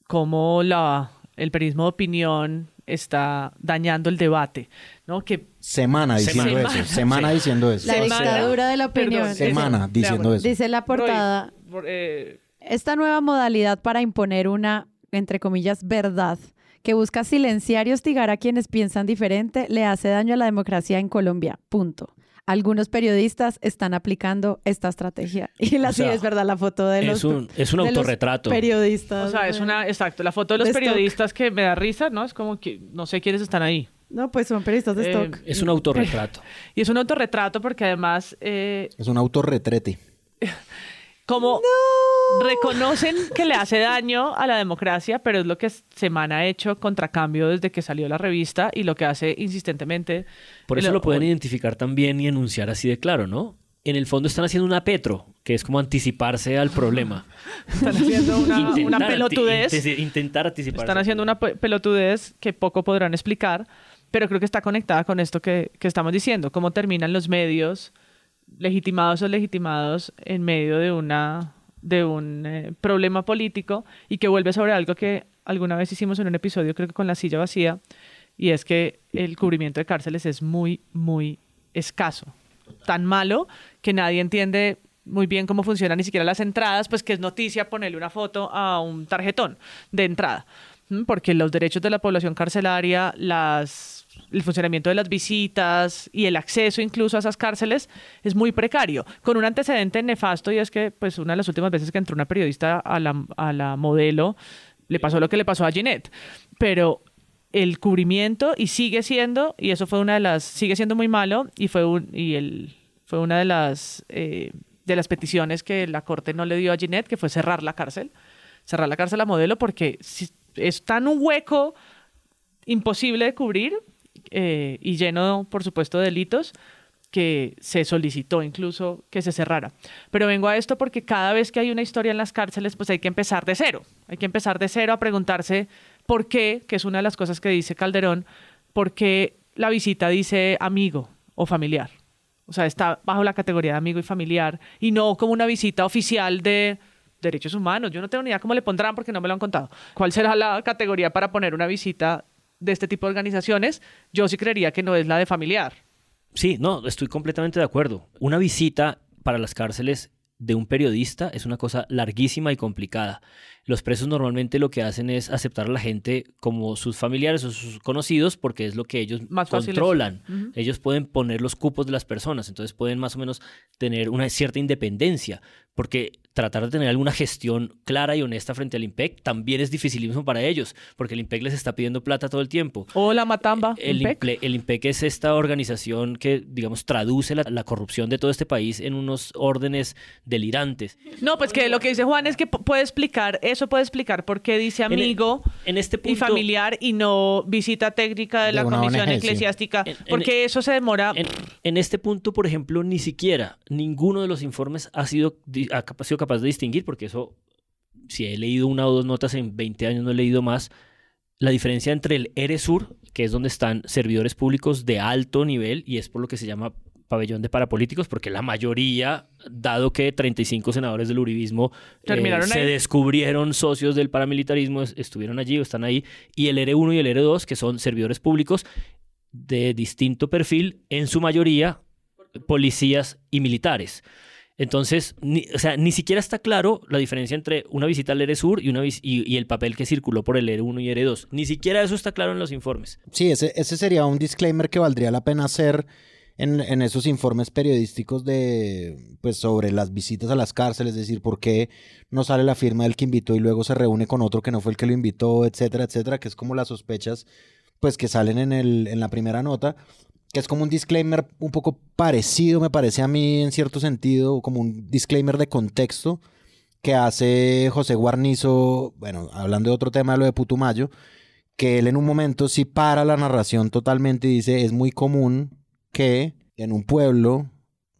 S3: cómo la, el periodismo de opinión está dañando el debate, ¿no? Que
S2: semana diciendo eso, (laughs) semana diciendo eso.
S1: La dictadura de la opinión.
S2: semana diciendo eso.
S1: Dice la portada.
S3: Eh,
S1: esta nueva modalidad para imponer una, entre comillas, verdad que busca silenciar y hostigar a quienes piensan diferente le hace daño a la democracia en Colombia. Punto algunos periodistas están aplicando esta estrategia. (laughs) Y la sí es verdad, la foto de los,
S4: es un, es un autorretrato.
S1: periodistas.
S3: O sea, es una, exacto, la foto de los periodistas que me da risa, ¿no? Es como que no sé quiénes están ahí.
S1: No, pues son periodistas de stock.
S4: Es un autorretrato. (laughs)
S3: y es un autorretrato porque además... Eh,
S2: es un autorretrete.
S3: Como reconocen que le hace daño a la democracia, pero es lo que Semana ha hecho contra cambio desde que salió la revista y lo que hace insistentemente.
S4: Por eso lo pueden identificar también y enunciar así de claro, ¿no? En el fondo están haciendo una Petro, que es como anticiparse al problema. (laughs)
S3: Están haciendo una, pelotudez.
S4: intentar anticiparse.
S3: Están haciendo una pelotudez que poco podrán explicar, pero creo que está conectada con esto que, que estamos diciendo, cómo terminan los medios legitimados o legitimados en medio de una de un eh, problema político y que vuelve sobre algo que alguna vez hicimos en un episodio, creo que con la silla vacía, y es que el cubrimiento de cárceles es muy, muy escaso. Tan malo que nadie entiende muy bien cómo funcionan ni siquiera las entradas, pues que es noticia ponerle una foto a un tarjetón de entrada, porque los derechos de la población carcelaria, las el funcionamiento de las visitas y el acceso incluso a esas cárceles es muy precario, con un antecedente nefasto y es que pues una de las últimas veces que entró una periodista a la, a la modelo le pasó lo que le pasó a Jeanette, pero el cubrimiento y sigue siendo y eso fue una de las sigue siendo muy malo y fue un y el fue una de las eh, de las peticiones que la corte no le dio a Jeanette que fue cerrar la cárcel cerrar la cárcel a modelo porque si, está en un hueco imposible de cubrir eh, y lleno, por supuesto, de delitos que se solicitó incluso que se cerrara. Pero vengo a esto porque cada vez que hay una historia en las cárceles, pues hay que empezar de cero. Hay que empezar de cero a preguntarse por qué, que es una de las cosas que dice Calderón, por qué la visita dice amigo o familiar. O sea, está bajo la categoría de amigo y familiar y no como una visita oficial de derechos humanos. Yo no tengo ni idea cómo le pondrán porque no me lo han contado. ¿Cuál será la categoría para poner una visita de este tipo de organizaciones, yo sí creería que no es la de familiar.
S4: Sí, no, estoy completamente de acuerdo. Una visita para las cárceles de un periodista es una cosa larguísima y complicada. Los presos normalmente lo que hacen es aceptar a la gente como sus familiares o sus conocidos porque es lo que ellos más controlan. Ellos pueden poner los cupos de las personas, entonces pueden más o menos tener una cierta independencia, porque tratar de tener alguna gestión clara y honesta frente al IMPEC también es dificilísimo para ellos, porque el IMPEC les está pidiendo plata todo el tiempo.
S3: O la Matamba.
S4: El IMPEC, el IMPEC es esta organización que, digamos, traduce la, la, corrupción de todo este país en unos órdenes delirantes.
S3: No, pues que lo que dice Juan es que puede explicar, eso puede explicar por qué dice e, amigo
S4: en, este punto,
S3: y familiar y no visita técnica de, la comisión eclesiástica, porque eso se demora.
S4: En, este punto, por ejemplo, ni siquiera ninguno de los informes ha sido, ha sido capaz de distinguir, porque eso, si he leído una o dos notas en 20 años, no he leído más, la diferencia entre el ERESUR, que es donde están servidores públicos de alto nivel, y es por lo que se llama pabellón de parapolíticos, porque la mayoría, dado que 35 senadores del uribismo eh, se descubrieron socios del paramilitarismo, estuvieron allí o están ahí, y el R1 y el R2, que son servidores públicos de distinto perfil, en su mayoría policías y militares. Entonces, ni, o sea, ni siquiera está claro la diferencia entre una visita al ERE-Sur y, una y, el papel que circuló por el ERE-1 y ERE-2. Ni siquiera eso está claro en los informes.
S2: Sí, ese, ese sería un disclaimer que valdría la pena hacer en, en, esos informes periodísticos de, pues, sobre las visitas a las cárceles, es decir, por qué no sale la firma del que invitó y luego se reúne con otro que no fue el que lo invitó, etcétera, etcétera, que es como las sospechas pues que salen en, el, en la primera nota que es como un disclaimer un poco parecido, me parece a mí en cierto sentido, como un disclaimer de contexto que hace José Guarnizo, bueno, hablando de otro tema, lo de Putumayo, que él en un momento sí para la narración totalmente y dice, es muy común que en un pueblo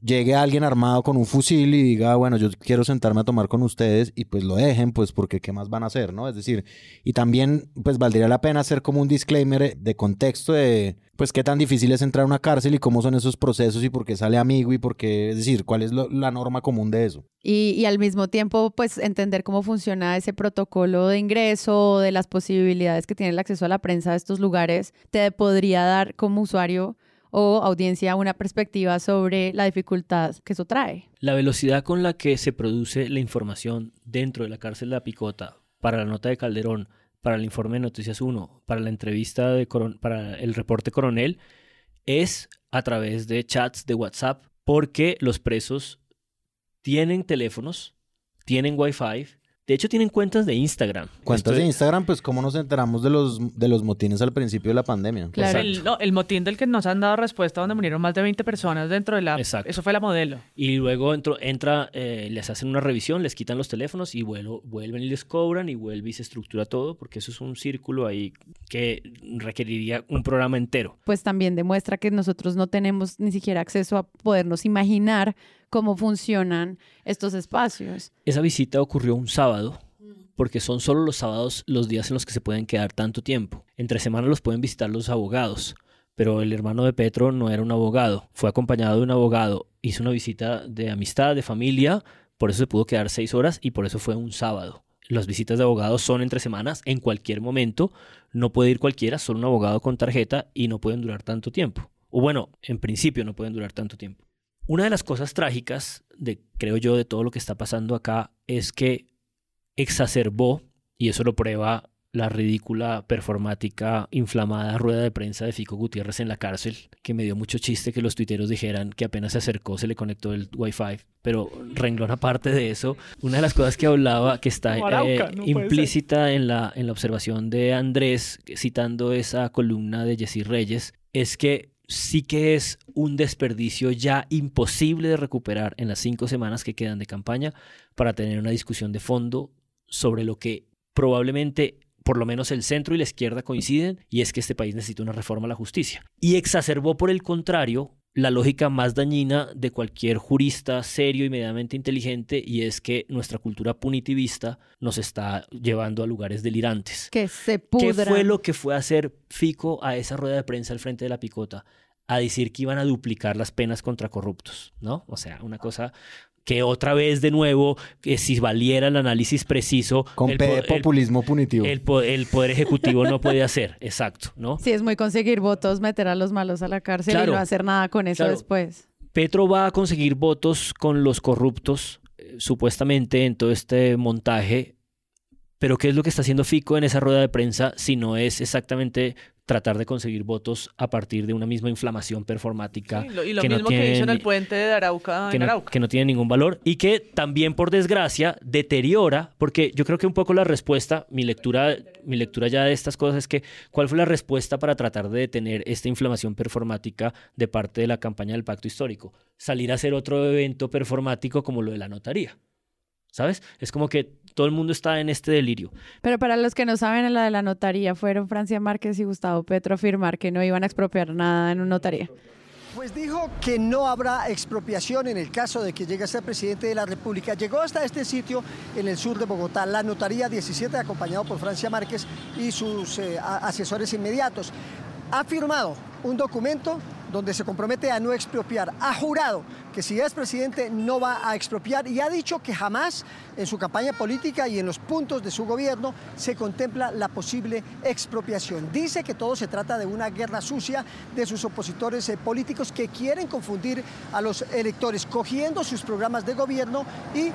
S2: llegue alguien armado con un fusil y diga, bueno, yo quiero sentarme a tomar con ustedes y pues lo dejen, pues porque qué más van a hacer, ¿no? Es decir, y también pues valdría la pena hacer como un disclaimer de contexto de, pues qué tan difícil es entrar a una cárcel y cómo son esos procesos y por qué sale amigo y por qué, es decir, cuál es la norma común de eso.
S1: Y, y, al mismo tiempo, pues entender cómo funciona ese protocolo de ingreso, de las posibilidades que tiene el acceso a la prensa de estos lugares, te podría dar como usuario o audiencia una perspectiva sobre la dificultad que eso trae.
S4: La velocidad con la que se produce la información dentro de la cárcel de la Picota para la nota de Calderón, para el informe de Noticias 1, para la entrevista de para el reporte coronel, es a través de chats de WhatsApp porque los presos tienen teléfonos, tienen Wi-Fi de hecho, tienen cuentas de Instagram.
S2: Cuentas de Instagram, pues cómo nos enteramos de los, de los motines al principio de la pandemia.
S3: Claro. El, no, el motín del que nos han dado respuesta, donde murieron más de 20 personas dentro de la... Exacto. Eso fue la modelo.
S4: Y luego entro, entra, eh, les hacen una revisión, les quitan los teléfonos y vuelven y les cobran y vuelve y se estructura todo, porque eso es un círculo ahí que requeriría un programa entero.
S1: Pues también demuestra que nosotros no tenemos ni siquiera acceso a podernos imaginar cómo funcionan estos espacios.
S4: Esa visita ocurrió un sábado, porque son solo los sábados los días en los que se pueden quedar tanto tiempo. Entre semanas los pueden visitar los abogados, pero el hermano de Petro no era un abogado, fue acompañado de un abogado, hizo una visita de amistad, de familia, por eso se pudo quedar seis horas y por eso fue un sábado. Las visitas de abogados son entre semanas, en cualquier momento, no puede ir cualquiera, solo un abogado con tarjeta y no pueden durar tanto tiempo. O bueno, en principio no pueden durar tanto tiempo. Una de las cosas trágicas, de, creo yo, de todo lo que está pasando acá es que exacerbó, y eso lo prueba la ridícula, performática, inflamada rueda de prensa de Fico Gutiérrez en la cárcel, que me dio mucho chiste que los tuiteros dijeran que apenas se acercó se le conectó el wifi. Pero renglón aparte de eso, una de las cosas que hablaba, que está eh, implícita en la, en la observación de Andrés, citando esa columna de Jessy Reyes, es que sí que es un desperdicio ya imposible de recuperar en las cinco semanas que quedan de campaña para tener una discusión de fondo sobre lo que probablemente por lo menos el centro y la izquierda coinciden, y es que este país necesita una reforma a la justicia. Y exacerbó, por el contrario, la lógica más dañina de cualquier jurista serio y medianamente inteligente y es que nuestra cultura punitivista nos está llevando a lugares delirantes.
S1: Que se pudra.
S4: ¿Qué fue lo que fue a hacer Fico a esa rueda de prensa al frente de la picota? A decir que iban a duplicar las penas contra corruptos, ¿no? O sea, una cosa que otra vez de nuevo, que si valiera el análisis preciso...
S2: Con el, populismo punitivo.
S4: El, Poder Ejecutivo no puede (laughs) hacer, exacto, ¿no?
S1: Sí, es muy conseguir votos, meter a los malos a la cárcel y no hacer nada con eso después.
S4: Petro va a conseguir votos con los corruptos, eh, supuestamente en todo este montaje, pero ¿qué es lo que está haciendo Fico en esa rueda de prensa si no es exactamente tratar de conseguir votos a partir de una misma inflamación performática.
S3: y lo, mismo que hizo en el puente de Arauca,
S4: que,
S3: en Arauca.
S4: No, que no tiene ningún valor y que también, por desgracia, deteriora, porque yo creo que un poco la respuesta, mi lectura, mi lectura ya de estas cosas es que, ¿cuál fue la respuesta para tratar de detener esta inflamación performática de parte de la campaña del pacto histórico? Salir a hacer otro evento performático como lo de la notaría. ¿Sabes? Es como que todo el mundo está en este delirio.
S1: Pero para los que no saben, en la de la notaría fueron Francia Márquez y Gustavo Petro a afirmar que no iban a expropiar nada en una notaría.
S19: Pues dijo que no habrá expropiación en el caso de que llegue a ser presidente de la República. Llegó hasta este sitio en el sur de Bogotá, la Notaría 17, acompañado por Francia Márquez y sus eh, asesores inmediatos. Ha firmado un documento donde se compromete a no expropiar. Ha jurado que si es presidente no va a expropiar y ha dicho que jamás en su campaña política y en los puntos de su gobierno se contempla la posible expropiación. Dice que todo se trata de una guerra sucia de sus opositores eh, políticos que quieren confundir a los electores, cogiendo sus programas de gobierno y eh,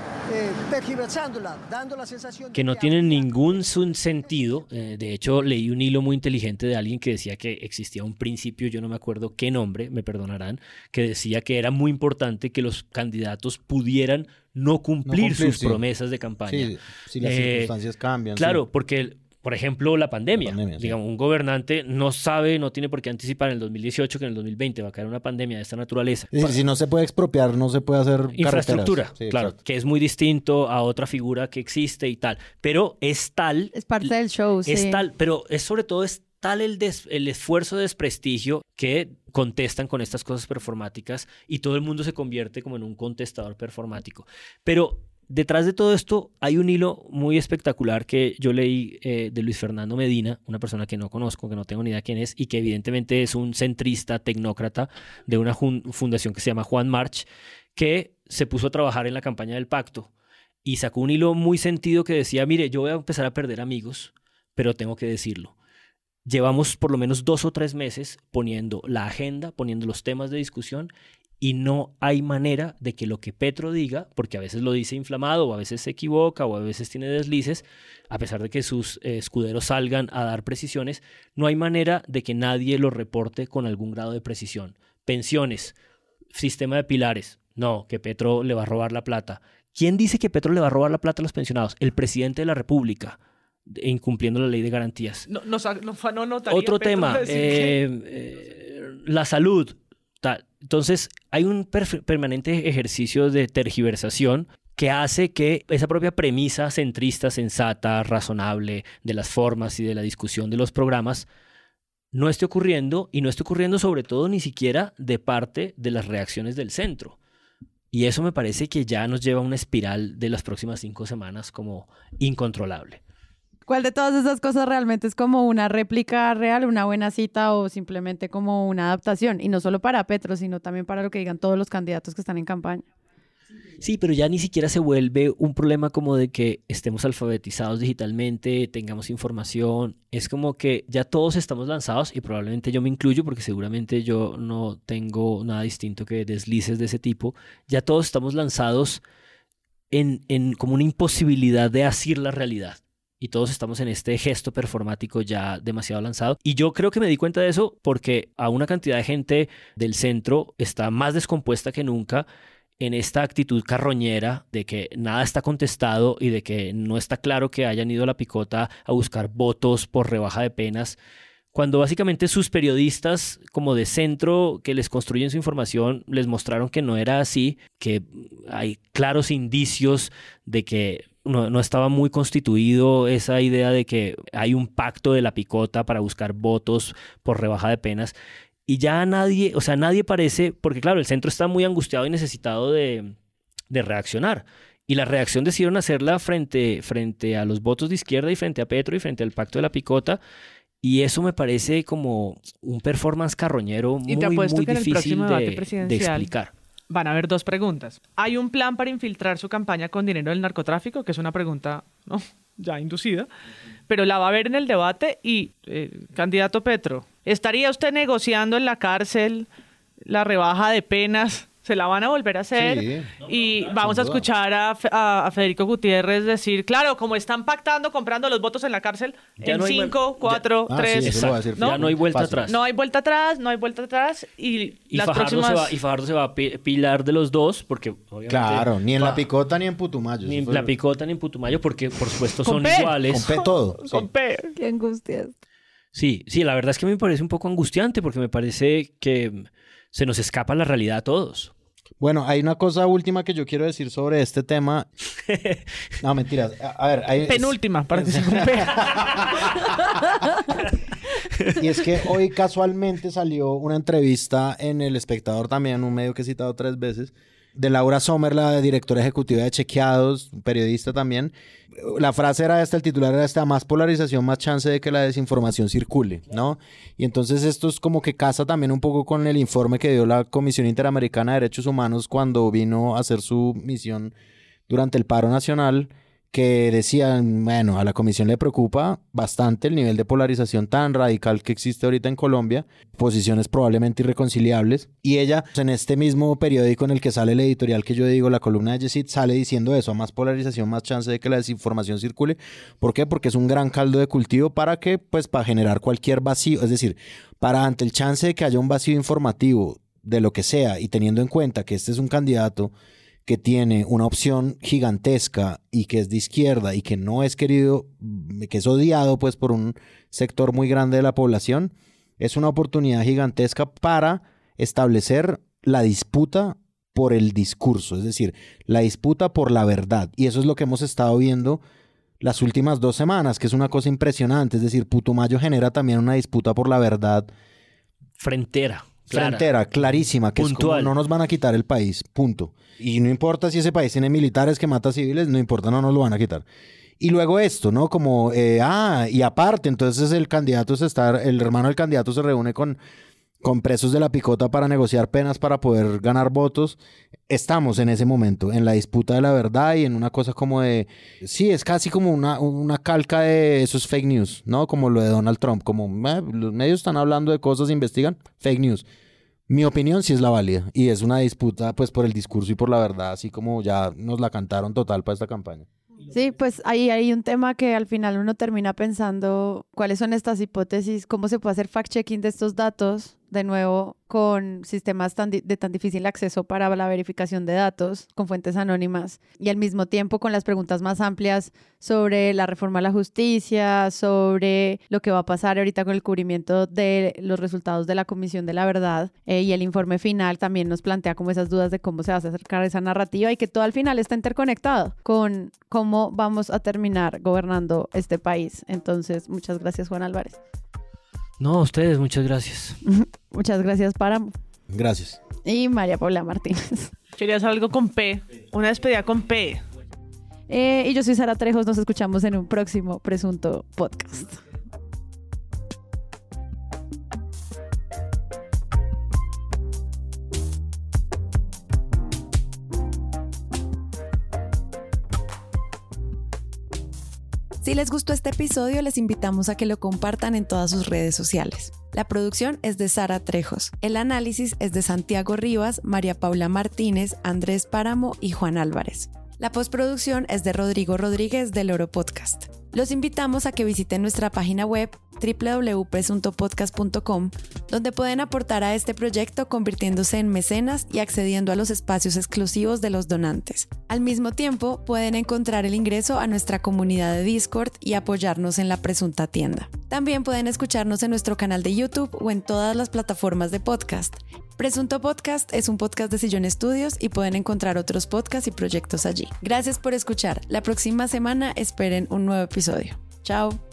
S19: tergiversándola, dando la sensación...
S4: Que no tienen ningún sentido. Eh, de hecho, leí un hilo muy inteligente de alguien que decía que existía un principio, yo no me acuerdo qué nombre, me perdonarán, que decía que era muy importante que los candidatos pudieran no cumplir, sus promesas de campaña.
S2: si las eh, circunstancias cambian.
S4: Claro, porque por ejemplo, la pandemia. Digamos, un gobernante no sabe, no tiene por qué anticipar en el 2018 que en el 2020 va a caer una pandemia de esta naturaleza.
S2: si no se puede expropiar, no se puede hacer
S4: infraestructura, claro, que es muy distinto a otra figura que existe y tal. Pero es tal.
S1: Es parte del show,
S4: Es tal, pero es sobre todo es tal el, el esfuerzo de desprestigio que contestan con estas cosas performáticas y todo el mundo se convierte como en un contestador performático. Pero detrás de todo esto hay un hilo muy espectacular que yo leí eh, de Luis Fernando Medina, una persona que no conozco, que no tengo ni idea quién es y que evidentemente es un centrista, tecnócrata de una fundación que se llama Juan March, que se puso a trabajar en la campaña del pacto y sacó un hilo muy sentido que decía, mire, yo voy a empezar a perder amigos, pero tengo que decirlo llevamos por lo menos dos o tres meses poniendo la agenda, poniendo los temas de discusión y no hay manera de que lo que Petro diga, porque a veces lo dice inflamado o a veces se equivoca o a veces tiene deslices, a pesar de que sus eh, escuderos salgan a dar precisiones, no hay manera de que nadie lo reporte con algún grado de precisión. Pensiones, sistema de pilares, no, que Petro le va a robar la plata. ¿Quién dice que Petro le va a robar la plata a los pensionados? El presidente de la República incumpliendo la ley de garantías.
S3: No, no,
S4: Otro tema, (laughs) eh, eh, la salud. Entonces, hay un permanente ejercicio de tergiversación que hace que esa propia premisa centrista, sensata, razonable de las formas y de la discusión de los programas no esté ocurriendo y no esté ocurriendo sobre todo ni siquiera de parte de las reacciones del centro. Y eso me parece que ya nos lleva a una espiral de las próximas cinco semanas como incontrolable.
S1: ¿Cuál de todas esas cosas realmente es como una réplica real, una buena cita o simplemente como una adaptación? Y no solo para Petro, sino también para lo que digan todos los candidatos que están en campaña.
S4: Sí, pero ya ni siquiera se vuelve un problema como de que estemos alfabetizados digitalmente, tengamos información. Es como que ya todos estamos lanzados y probablemente yo me incluyo porque seguramente yo no tengo nada distinto que deslices de ese tipo. Ya todos estamos lanzados en, en como una imposibilidad de asir la realidad y todos estamos en este gesto performático ya demasiado lanzado. Y yo creo que me di cuenta de eso porque a una cantidad de gente del centro está más descompuesta que nunca en esta actitud carroñera de que nada está contestado y de que no está claro que hayan ido a la picota a buscar votos por rebaja de penas cuando básicamente sus periodistas como de centro que les construyen su información les mostraron que no era así, que hay claros indicios de que no, estaba muy constituido esa idea de que hay un pacto de la picota para buscar votos por rebaja de penas. Y ya nadie, o sea, nadie parece, porque claro, el centro está muy angustiado y necesitado de, reaccionar. Y la reacción decidieron hacerla frente, frente a los votos de izquierda y frente a Petro y frente al pacto de la picota. Y eso me parece como un performance carroñero muy, muy difícil de, de explicar
S3: van a haber dos preguntas. ¿Hay un plan para infiltrar su campaña con dinero del narcotráfico? Que es una pregunta ¿no? (laughs) ya inducida, pero la va a ver en el debate y, eh, candidato Petro, ¿estaría usted negociando en la cárcel la rebaja de penas se la van a volver a hacer. y vamos a escuchar a, Federico Gutiérrez decir, claro, como están pactando, comprando los votos en la cárcel, en 5, 4, 3.
S4: Ya no hay vuelta atrás.
S3: No hay vuelta atrás, no hay vuelta atrás. Y, las
S4: Fajardo
S3: se
S4: va, y Fajardo se va a pilar de los dos, porque obviamente...
S2: Claro, ni en la picota ni en Putumayo.
S4: Ni en la picota ni en Putumayo, porque por supuesto son iguales.
S2: Con P todo.
S3: Con P.
S1: Qué angustias.
S4: Sí, sí, la verdad es que me parece un poco angustiante, porque me parece que se nos escapa la realidad a todos.
S2: Bueno, hay una cosa última que yo quiero decir sobre este tema. (laughs) No, mentiras. A, ver, hay...
S3: Penúltima, para que se (laughs)
S2: Y es que hoy casualmente salió una entrevista en El Espectador también, un medio que he citado tres veces, de Laura Sommer, la directora ejecutiva de Chequeados, periodista también. La frase era esta, el titular era esta, más polarización, más chance de que la desinformación circule, ¿no? Y entonces esto es como que casa también un poco con el informe que dio la Comisión Interamericana de Derechos Humanos cuando vino a hacer su misión durante el paro nacional que decían, bueno, a la comisión le preocupa bastante el nivel de polarización tan radical que existe ahorita en Colombia, posiciones probablemente irreconciliables, y ella en este mismo periódico en el que sale el editorial que yo digo, la columna de Yesid, sale diciendo eso, más polarización, más chance de que la desinformación circule. ¿Por qué? Porque es un gran caldo de cultivo para que, pues, para generar cualquier vacío, es decir, para ante el chance de que haya un vacío informativo de lo que sea, y teniendo en cuenta que este es un candidato que tiene una opción gigantesca y que es de izquierda y que no es querido que es odiado pues por un sector muy grande de la población, es una oportunidad gigantesca para establecer la disputa por el discurso, es decir, la disputa por la verdad. Y eso es lo que hemos estado viendo las últimas dos semanas, que es una cosa impresionante. Es decir, Putumayo genera también una disputa por la verdad.
S4: Frentera.
S2: Frentera, clarísima, que es como no nos van a quitar el país, punto. Y no importa si ese país tiene militares que mata civiles, no importa, no nos lo van a quitar. Y luego esto, ¿no? Como, eh, ah, y aparte, entonces el candidato es estar, el hermano del candidato se reúne con, con presos de la picota para negociar penas para poder ganar votos. Estamos en ese momento, en la disputa de la verdad y en una cosa como de, sí, es casi como una, una calca de esos fake news, ¿no? Como lo de Donald Trump, como eh, los medios están hablando de cosas, investigan, fake news. Mi opinión sí es la válida y es una disputa pues por el discurso y por la verdad, así como ya nos la cantaron total para esta campaña.
S1: Sí, pues ahí hay un tema que al final uno termina pensando cuáles son estas hipótesis, cómo se puede hacer fact-checking de estos datos, de nuevo con sistemas de tan difícil acceso para la verificación de datos, con fuentes anónimas, y al mismo tiempo con las preguntas más amplias sobre la reforma a la justicia, sobre lo que va a pasar ahorita con el cubrimiento de los resultados de la Comisión de la Verdad, eh, y el informe final también nos plantea como esas dudas de cómo se va a acercar esa narrativa y que todo al final está interconectado con cómo vamos a terminar gobernando este país. Entonces, muchas gracias Juan Álvarez.
S4: No, a ustedes, muchas gracias.
S1: muchas gracias, Páramo.
S2: Gracias.
S1: Y María Paula Martínez.
S3: Quería hacer algo con P, una despedida con P.
S1: Eh, y yo soy Sara Trejos, nos escuchamos en un próximo Presunto Podcast. Si les gustó este episodio, les invitamos a que lo compartan en todas sus redes sociales. La producción es de Sara Trejos. El análisis es de Santiago Rivas, María Paula Martínez, Andrés Páramo y Juan Álvarez. La postproducción es de Rodrigo Rodríguez del Oro Podcast. Los invitamos a que visiten nuestra página web www.presuntopodcast.com, donde pueden aportar a este proyecto convirtiéndose en mecenas y accediendo a los espacios exclusivos de los donantes. Al mismo tiempo, pueden encontrar el ingreso a nuestra comunidad de Discord y apoyarnos en la presunta tienda. También pueden escucharnos en nuestro canal de YouTube o en todas las plataformas de podcast. Presunto Podcast es un podcast de Sillón Estudios y pueden encontrar otros podcasts y proyectos allí. Gracias por escuchar. La próxima semana esperen un nuevo episodio. Chao.